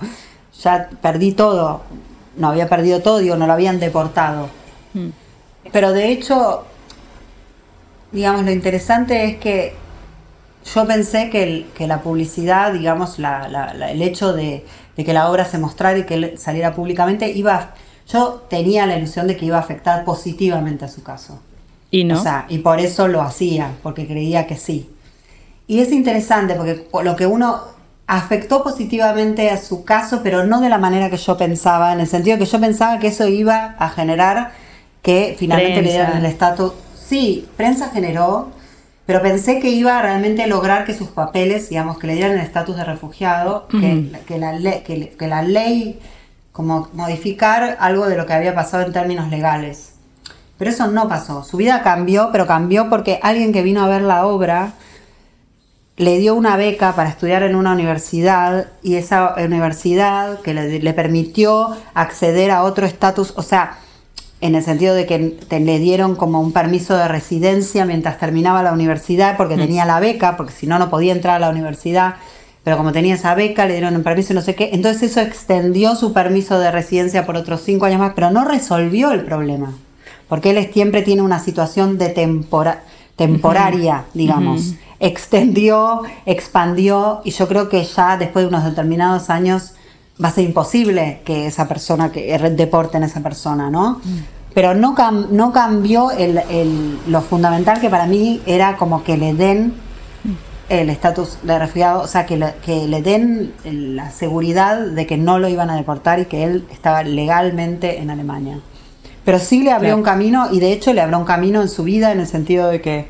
ya perdí todo, no había perdido todo, digo, no lo habían deportado. Hmm. Pero de hecho, digamos, lo interesante es que yo pensé que, la publicidad, digamos, el hecho de, de, que la obra se mostrara y que saliera públicamente, iba, yo tenía la ilusión de que iba a afectar positivamente a su caso. Y no. O sea, y por eso lo hacía, porque creía que sí. Y es interesante porque lo que uno afectó positivamente a su caso, pero no de la manera que yo pensaba, en el sentido que yo pensaba que eso iba a generar que finalmente le dieran el estatus. Sí, prensa generó, pero pensé que iba a realmente lograr que sus papeles, digamos, que le dieran el estatus de refugiado, que, que, la que, que la ley, como modificar algo de lo que había pasado en términos legales. Pero eso no pasó. Su vida cambió, pero cambió porque alguien que vino a ver la obra le dio una beca para estudiar en una universidad y esa universidad que le, permitió acceder a otro estatus, o sea, en el sentido de que le dieron como un permiso de residencia mientras terminaba la universidad porque mm. tenía la beca, porque si no, no podía entrar a la universidad, pero como tenía esa beca, le dieron un permiso y no sé qué, entonces eso extendió su permiso de residencia por otros cinco años más, pero no resolvió el problema porque él siempre tiene una situación de temporaria, digamos. Extendió, expandió y yo creo que ya después de unos determinados años va a ser imposible que esa persona, que deporten a esa persona, ¿no? Mm. Pero no, no cambió lo fundamental que para mí era como que le den el estatus de refugiado, o sea, que que le den la seguridad de que no lo iban a deportar y que él estaba legalmente en Alemania. Pero sí le abrió un camino y de hecho le abrió un camino en su vida en el sentido de que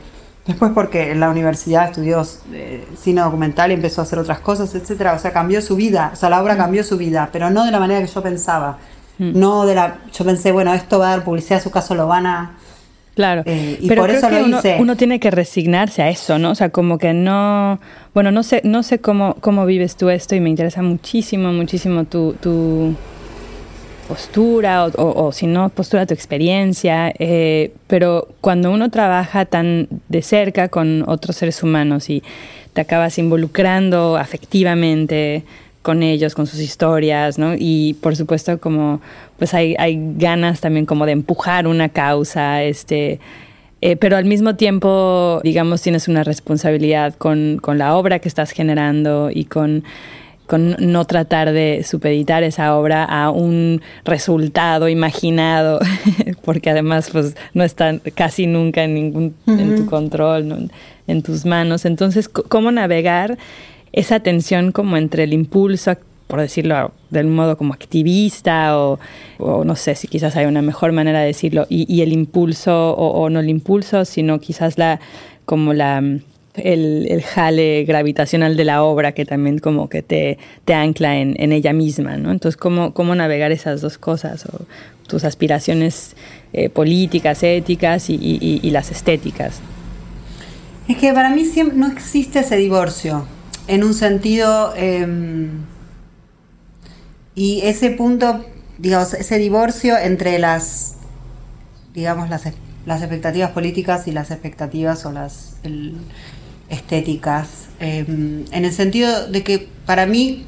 después porque en la universidad estudió eh, cine documental y empezó a hacer otras cosas, etcétera, o sea, cambió su vida, o sea, la obra mm. cambió su vida, pero no de la manera que yo pensaba. Mm. No de la yo pensé, bueno, esto va a dar publicidad, a su caso lo van a Claro, eh, y pero por eso lo uno, hice. uno tiene que resignarse a eso, ¿no? O sea, como que no, bueno, no sé, no sé cómo, cómo vives tú esto y me interesa muchísimo, muchísimo tu, tu postura o, si no postura tu experiencia, eh, pero cuando uno trabaja tan de cerca con otros seres humanos y te acabas involucrando afectivamente con ellos, con sus historias, ¿no? Y por supuesto como pues hay, hay ganas también como de empujar una causa, este, eh, pero al mismo tiempo, digamos, tienes una responsabilidad con, con la obra que estás generando y con con no tratar de supeditar esa obra a un resultado imaginado, *laughs* porque además pues no está casi nunca en ningún en tu control, en tus manos. Entonces, ¿cómo navegar esa tensión como entre el impulso, por decirlo de un modo como activista o, no sé si quizás hay una mejor manera de decirlo, y, el impulso o no el impulso, sino quizás la como la el, jale gravitacional de la obra que también como que te, te ancla en, ella misma, ¿no? Entonces, ¿cómo, ¿cómo navegar esas dos cosas? O tus aspiraciones eh, políticas, éticas y, las estéticas. Es que para mí siempre no existe ese divorcio, en un sentido... Em, y ese punto, digamos, ese divorcio entre las, digamos, las, las expectativas políticas y las expectativas o las, estéticas, em, en el sentido de que para mí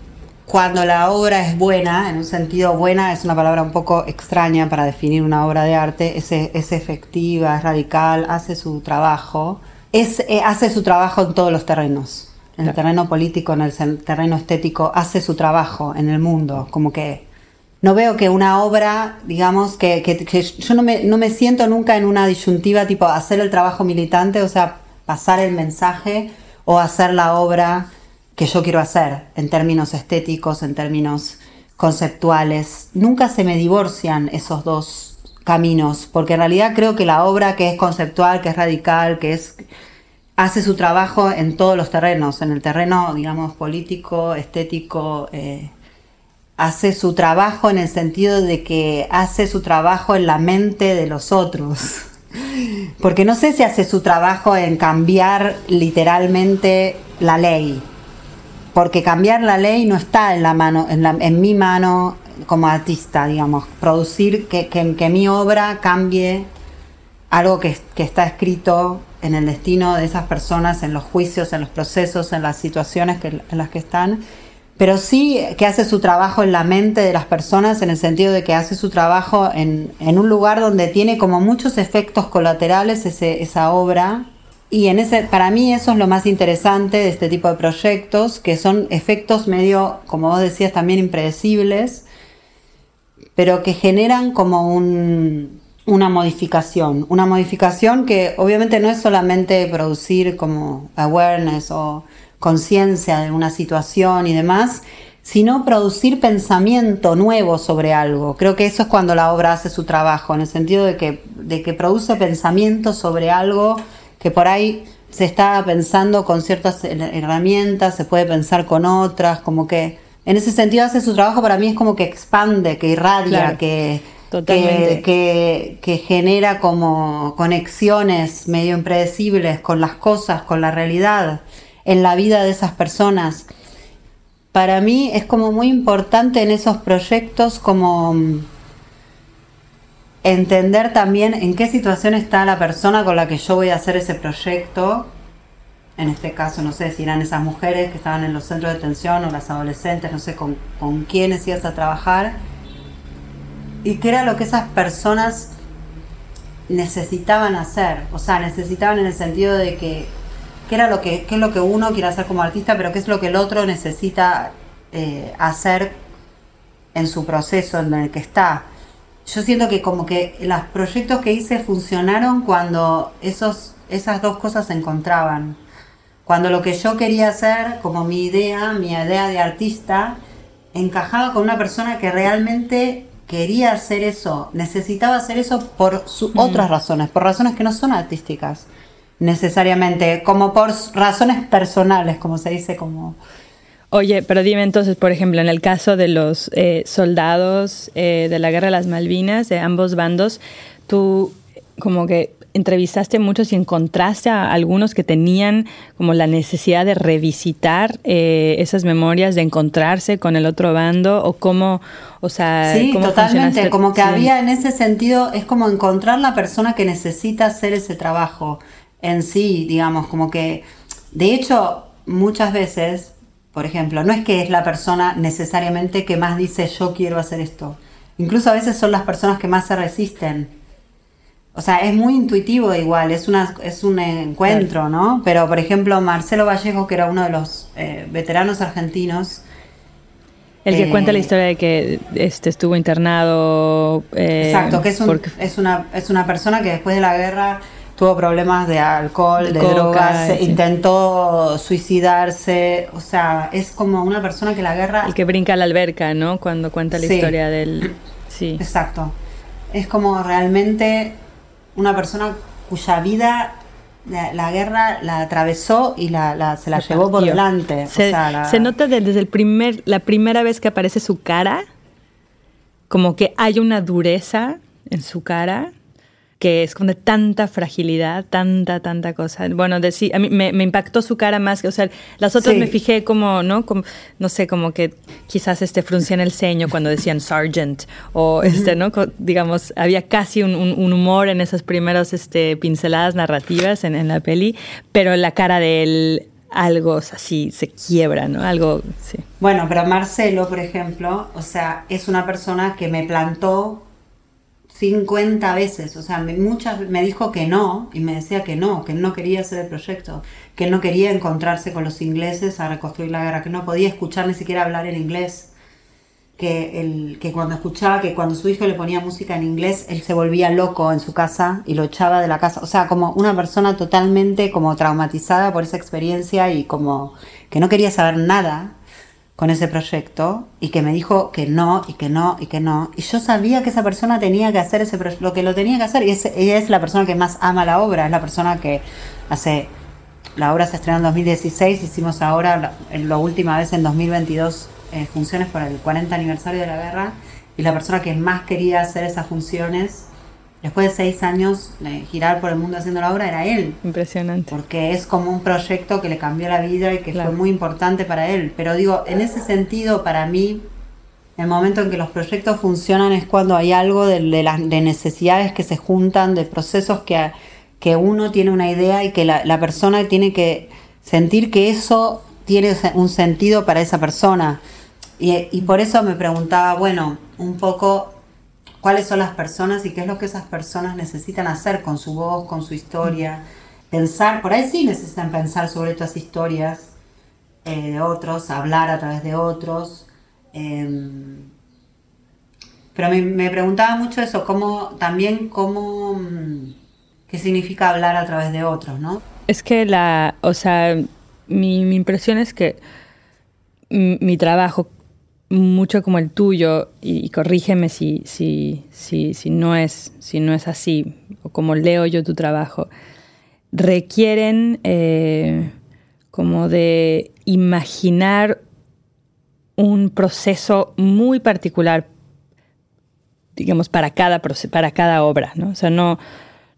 cuando la obra es buena, en un sentido buena es una palabra un poco extraña para definir una obra de arte, es, es efectiva, es radical, hace su trabajo, es, eh, hace su trabajo en todos los terrenos, en el terreno político, en el terreno estético, hace su trabajo en el mundo, como que no veo que una obra, digamos, que, que, que yo no me, no me siento nunca en una disyuntiva tipo hacer el trabajo militante, o sea, pasar el mensaje o hacer la obra que yo quiero hacer en términos estéticos, en términos conceptuales. Nunca se me divorcian esos dos caminos, porque en realidad creo que la obra que es conceptual, que es radical, que es hace su trabajo en todos los terrenos, en el terreno, digamos, político, estético, eh, hace su trabajo en el sentido de que hace su trabajo en la mente de los otros. *laughs* Porque no sé si hace su trabajo en cambiar literalmente la ley. Porque cambiar la ley no está en la mano, en, mi mano como artista, digamos. Producir que, que, mi obra cambie algo que, que está escrito en el destino de esas personas, en los juicios, en los procesos, en las situaciones que, en las que están pero sí que hace su trabajo en la mente de las personas en el sentido de que hace su trabajo en, un lugar donde tiene como muchos efectos colaterales esa obra. Y en ese, para mí eso es lo más interesante de este tipo de proyectos, que son efectos medio, como vos decías, también impredecibles, pero que generan como una modificación. Una modificación que obviamente no es solamente producir como awareness o conciencia de una situación y demás, sino producir pensamiento nuevo sobre algo. Creo que eso es cuando la obra hace su trabajo, en el sentido de que, de que produce pensamiento sobre algo que por ahí se está pensando con ciertas herramientas, se puede pensar con otras, como que en ese sentido hace su trabajo para mí es como que expande, que irradia, que, que, que, genera como conexiones medio impredecibles con las cosas, con la realidad en la vida de esas personas. Para mí es como muy importante en esos proyectos como mm, entender también en qué situación está la persona con la que yo voy a hacer ese proyecto. En este caso, no sé si eran esas mujeres que estaban en los centros de detención o las adolescentes, no sé con, con quiénes ibas a trabajar. Y qué era lo que esas personas necesitaban hacer. O sea, necesitaban en el sentido de que qué era lo que, qué es lo que uno quiere hacer como artista, pero qué es lo que el otro necesita eh, hacer en su proceso en el que está. Yo siento que como que los proyectos que hice funcionaron cuando esos, esas dos cosas se encontraban. Cuando lo que yo quería hacer, como mi idea, mi idea de artista, encajaba con una persona que realmente quería hacer eso, necesitaba hacer eso por mm. otras razones, por razones que no son artísticas necesariamente, como por razones personales, como se dice, como... Oye, pero dime entonces, por ejemplo, en el caso de los eh, soldados eh, de la Guerra de las Malvinas, de ambos bandos, tú como que entrevistaste muchos y encontraste a algunos que tenían como la necesidad de revisitar eh, esas memorias, de encontrarse con el otro bando o cómo, o sea, sí, cómo totalmente, como que Sí. había en ese sentido, es como encontrar la persona que necesita hacer ese trabajo en sí, digamos, como que, de hecho, muchas veces, por ejemplo, no es que es la persona necesariamente que más dice yo quiero hacer esto, incluso a veces son las personas que más se resisten. O sea, es muy intuitivo igual, es, una, es un encuentro, ¿no? Pero, por ejemplo, Marcelo Vallejo, que era uno de los eh, veteranos argentinos, El que Eh, cuenta la historia de que este estuvo internado. eh, Exacto, que es, un- porque- es, una, es una persona que después de la guerra tuvo problemas de alcohol, de Coca, drogas, sí. intentó suicidarse, o sea, es como una persona que la guerra... el que brinca a la alberca, ¿no? Cuando cuenta la Sí. historia del. Sí. Exacto, es como realmente una persona cuya vida la, la guerra la atravesó y la, la- se la llevó por delante. o Se, sea, la- se nota de- desde el primer, la primera vez que aparece su cara, como que hay una dureza en su cara que es como de tanta fragilidad, tanta, tanta cosa. Bueno, de, sí, a mí me, me impactó su cara más que, o sea, las otras Sí. me fijé como, ¿no? Como, no sé, como que quizás este fruncían el ceño cuando decían Sergeant, o este, ¿no? Co- digamos, había casi un, un- un humor en esas primeras este, pinceladas narrativas en, en la peli, pero la cara de él, algo así, se quiebra, ¿no? Algo, sí. Bueno, pero Marcelo, por ejemplo, o sea, es una persona que me plantó 50 veces, o sea, me, muchas me dijo que no y me decía que no, que no quería hacer el proyecto, que no quería encontrarse con los ingleses a reconstruir la guerra, que no podía escuchar ni siquiera hablar en inglés, que, el, que cuando escuchaba, que cuando su hijo le ponía música en inglés, él se volvía loco en su casa y lo echaba de la casa, o sea, como una persona totalmente como traumatizada por esa experiencia y como que no quería saber nada con ese proyecto y que me dijo que no y que no y que no. Y yo sabía que esa persona tenía que hacer ese lo que lo tenía que hacer y es, ella es la persona que más ama la obra, es la persona que hace... La obra se estrenó en 2016, hicimos ahora, la, la última vez en 2022, eh, funciones por el 40 aniversario de la guerra y la persona que más quería hacer esas funciones, después de seis años girar por el mundo haciendo la obra, era él Impresionante. porque es como un proyecto que le cambió la vida y que Claro. fue muy importante para él. Pero digo, en ese sentido, para mí, el momento en que los proyectos funcionan es cuando hay algo de, de las de necesidades que se juntan, de procesos que, que uno tiene una idea y que la, la persona tiene que sentir que eso tiene un sentido para esa persona. Y, y por eso me preguntaba, bueno, un poco cuáles son las personas y qué es lo que esas personas necesitan hacer con su voz, con su historia. Pensar, por ahí sí necesitan pensar sobre estas historias eh, de otros, hablar a través de otros. em, pero me, preguntaba mucho eso, cómo, también cómo, mm, qué significa hablar a través de otros, ¿no? Es que la, o sea, mi, impresión es que mi trabajo, mucho como el tuyo, y, corrígeme si, si, si, no es, si no es así, o como leo yo tu trabajo, requieren eh, como de imaginar un proceso muy particular digamos, para cada, para cada obra, ¿no? O sea, no,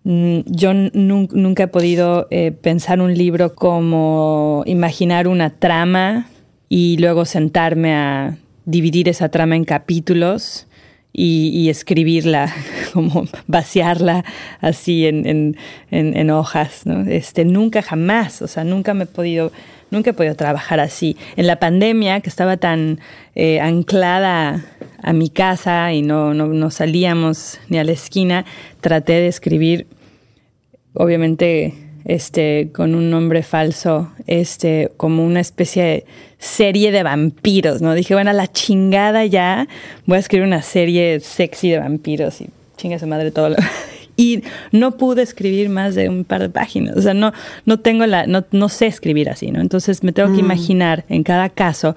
mm, yo nun- nunca he podido eh, pensar un libro como imaginar una trama y luego sentarme a dividir esa trama en capítulos y, escribirla, *laughs* como vaciarla así en hojas, ¿no? Este, nunca jamás, o sea, nunca me he podido, nunca he podido trabajar así. En la pandemia, que estaba tan eh, anclada a mi casa y no, no, no salíamos ni a la esquina, traté de escribir, obviamente, este, con un nombre falso, este, como una especie de serie de vampiros, ¿no? Dije, bueno, a la chingada ya, voy a escribir una serie sexy de vampiros y chinga su madre todo lo... *laughs* Y no pude escribir más de un par de páginas. O sea, no, no tengo la, no, no sé escribir así, ¿no? Entonces me tengo que imaginar en cada caso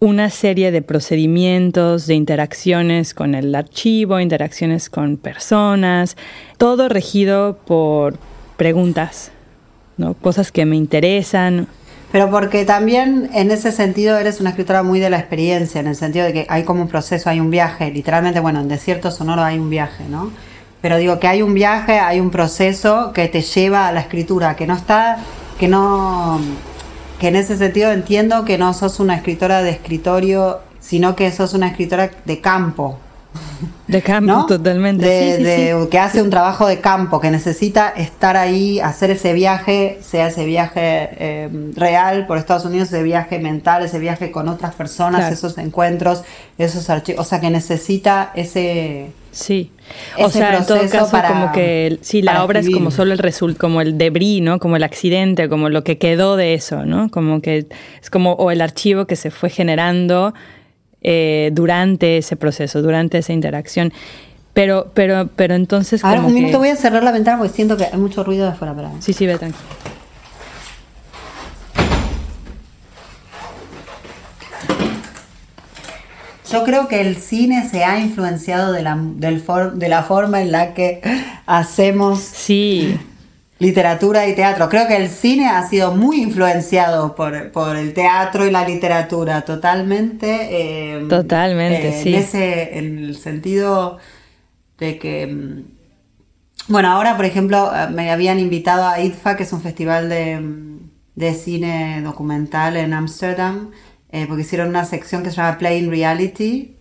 una serie de procedimientos, de interacciones con el archivo, interacciones con personas, todo regido por preguntas, ¿no? Cosas que me interesan. Pero porque también en ese sentido eres una escritora muy de la experiencia, en el sentido de que hay como un proceso, hay un viaje, literalmente, bueno, en Desierto Sonoro hay un viaje, ¿no? pero digo que hay un viaje, hay un proceso que te lleva a la escritura, que no está, que no, que en ese sentido entiendo que no sos una escritora de escritorio, sino que sos una escritora de campo, de campo, totalmente. De, Que hace un trabajo de campo, que necesita estar ahí, hacer ese viaje, sea ese viaje eh, real por Estados Unidos, ese viaje mental, ese viaje con otras personas, esos encuentros, esos archivos. O sea, que necesita ese. Sí. O sea, en todo caso, como que sí, la obra es como solo el resultado, como el debris, ¿no? Como el accidente, como lo que quedó de eso, ¿no? Como que es como, o el archivo que se fue generando eh, durante ese proceso, durante esa interacción. Pero, pero, pero entonces. Ahora un minuto voy a cerrar la ventana porque siento que hay mucho ruido de afuera. Para sí, sí, ve tranquilo. Yo creo que el cine se ha influenciado de la, del de la forma en la que hacemos sí literatura y teatro. Creo que el cine ha sido muy influenciado por, el teatro y la literatura, totalmente. Eh, totalmente, eh, sí. En, ese, en el sentido de que, mm, bueno, ahora, por ejemplo, eh, me habían invitado a IDFA, que es un festival de, mm, de cine documental en Ámsterdam, porque hicieron una sección que se llama Playing Reality,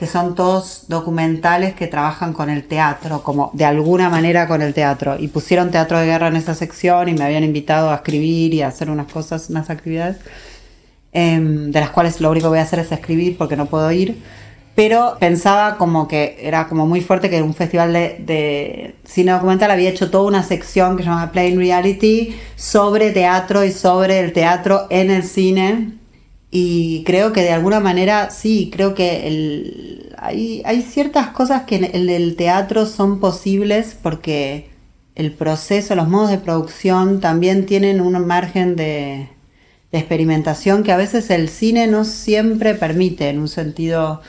que son todos documentales que trabajan con el teatro, como de alguna manera con el teatro. Y pusieron teatro de guerra en esa sección y me habían invitado a escribir y a hacer unas cosas, unas actividades, em, de las cuales lo único que voy a hacer es escribir porque no puedo ir. Pero pensaba como que era como muy fuerte que un festival de, de cine documental había hecho toda una sección que se llama Plain Reality sobre teatro y sobre el teatro en el cine y creo que de alguna manera, sí, creo que el, hay, hay ciertas cosas que en el, teatro son posibles porque el proceso, los modos de producción también tienen un margen de, experimentación que a veces el cine no siempre permite, en un sentido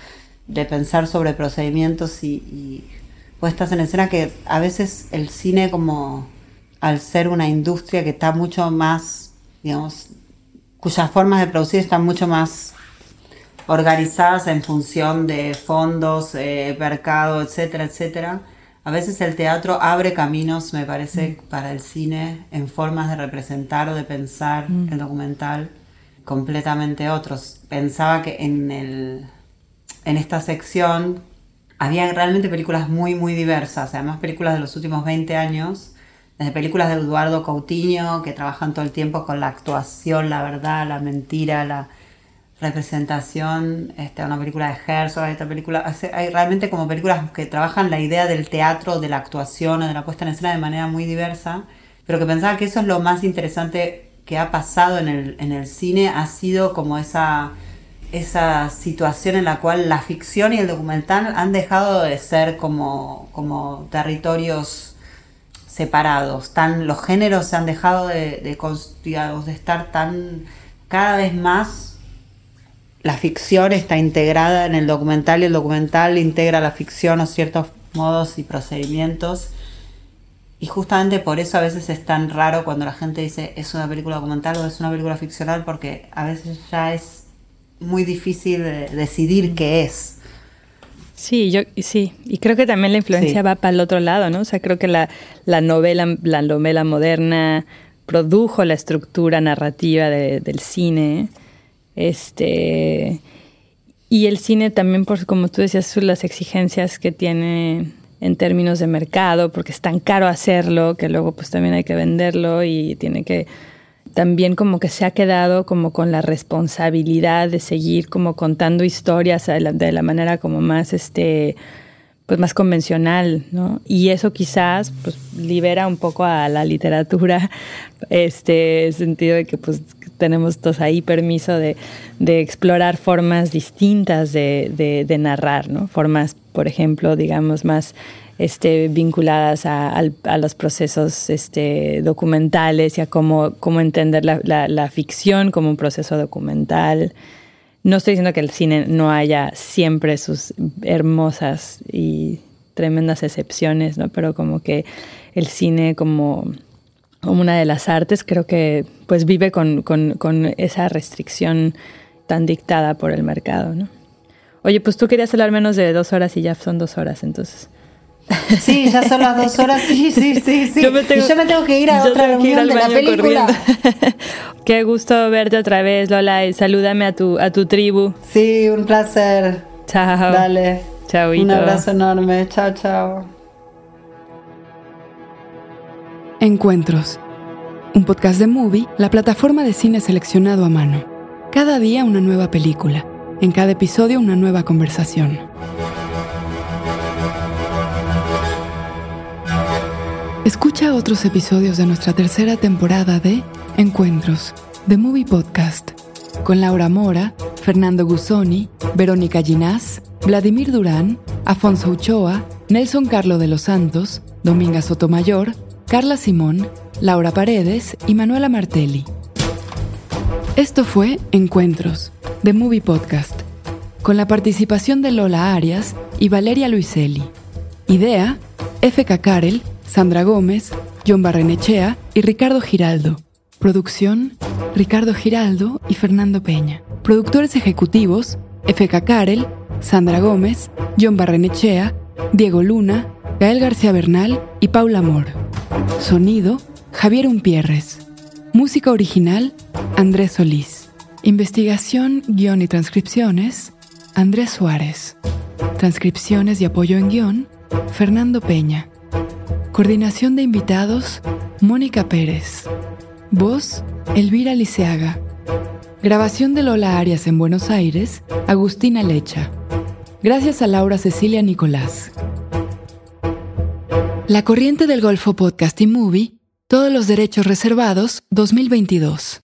de pensar sobre procedimientos y puestas en escena que a veces el cine como al ser una industria que está mucho más, digamos, cuyas formas de producir están mucho más organizadas en función de fondos, eh, mercado, etcétera, etcétera. A veces el teatro abre caminos, me parece, mm. para el cine en formas de representar o de pensar mm. el documental completamente otros. Pensaba que en, el, en esta sección había realmente películas muy, muy diversas, además películas de los últimos 20 años, desde películas de Eduardo Coutinho, que trabajan todo el tiempo con la actuación, la verdad, la mentira, la representación, este, una película de Herzog, esta película, hay realmente como películas que trabajan la idea del teatro, de la actuación o de la puesta en escena de manera muy diversa, pero que pensaba que eso es lo más interesante que ha pasado en el, en el cine, ha sido como esa, esa situación en la cual la ficción y el documental han dejado de ser como, como territorios separados, tan, los géneros se han dejado de, de, de estar tan cada vez más la ficción está integrada en el documental y el documental integra la ficción o ciertos modos y procedimientos. Y justamente por eso a veces es tan raro cuando la gente dice es una película documental o es una película ficcional, porque a veces ya es muy difícil decidir qué es. Sí, yo sí, y creo que también la influencia va para el otro lado, ¿no? O sea, creo que la, novela, la novela moderna produjo la estructura narrativa del cine, este, y el cine también, por como tú decías, las exigencias que tiene en términos de mercado, porque es tan caro hacerlo que luego pues también hay que venderlo y tiene que también como que se ha quedado como con la responsabilidad de seguir como contando historias de la, manera como más este pues más convencional, ¿no? Y eso quizás pues libera un poco a la literatura, *laughs* este sentido de que pues tenemos todos ahí permiso de, explorar formas distintas de, de, narrar, ¿no? Formas, por ejemplo, digamos, más este, vinculadas a, los procesos este, documentales y a cómo, entender la, ficción como un proceso documental. No estoy diciendo que el cine no haya siempre sus hermosas y tremendas excepciones, ¿no? pero como que el cine como, una de las artes creo que pues vive con, con esa restricción tan dictada por el mercado. ¿no? Oye, pues tú querías hablar menos de dos horas y ya son dos horas, entonces. Sí, ya son las dos horas. Sí, sí, sí, sí. *laughs* Yo me tengo, y yo me tengo que ir a otra reunión de la película. *laughs* Qué gusto verte otra vez, Lola, y salúdame a tu, a tu tribu. Sí, un placer. Chao. Dale. Chao. Un abrazo enorme. Chao, chao. Encuentros. Un podcast de Movie, la plataforma de cine seleccionado a mano. Cada día una nueva película. En cada episodio una nueva conversación. Escucha otros episodios de nuestra tercera temporada de Encuentros, The Movie Podcast, con Laura Mora, Fernando Gusoni, Verónica Ginás, Vladimir Durán, Afonso Uchoa, Nelson Carlo de los Santos, Dominga Sotomayor, Carla Simón, Laura Paredes y Manuela Martelli. Esto fue Encuentros, The Movie Podcast, con la participación de Lola Arias y Valeria Luiselli. Idea, F.K. Karel, Sandra Gómez, John Barrenechea y Ricardo Giraldo. Producción, Ricardo Giraldo y Fernando Peña. Productores ejecutivos, F.K. Karel, Sandra Gómez, John Barrenechea, Diego Luna, Gael García Bernal y Paula Amor. Sonido, Javier Umpierres. Música original, Andrés Solís. Investigación, guion y transcripciones, Andrés Suárez. Transcripciones y apoyo en guion, Fernando Peña. Coordinación de invitados, Mónica Pérez. Voz, Elvira Liceaga. Grabación de Lola Arias en Buenos Aires, Agustina Lecha. Gracias a Laura Cecilia Nicolás. La Corriente del Golfo Podcast y Movie, todos los derechos reservados, 2022.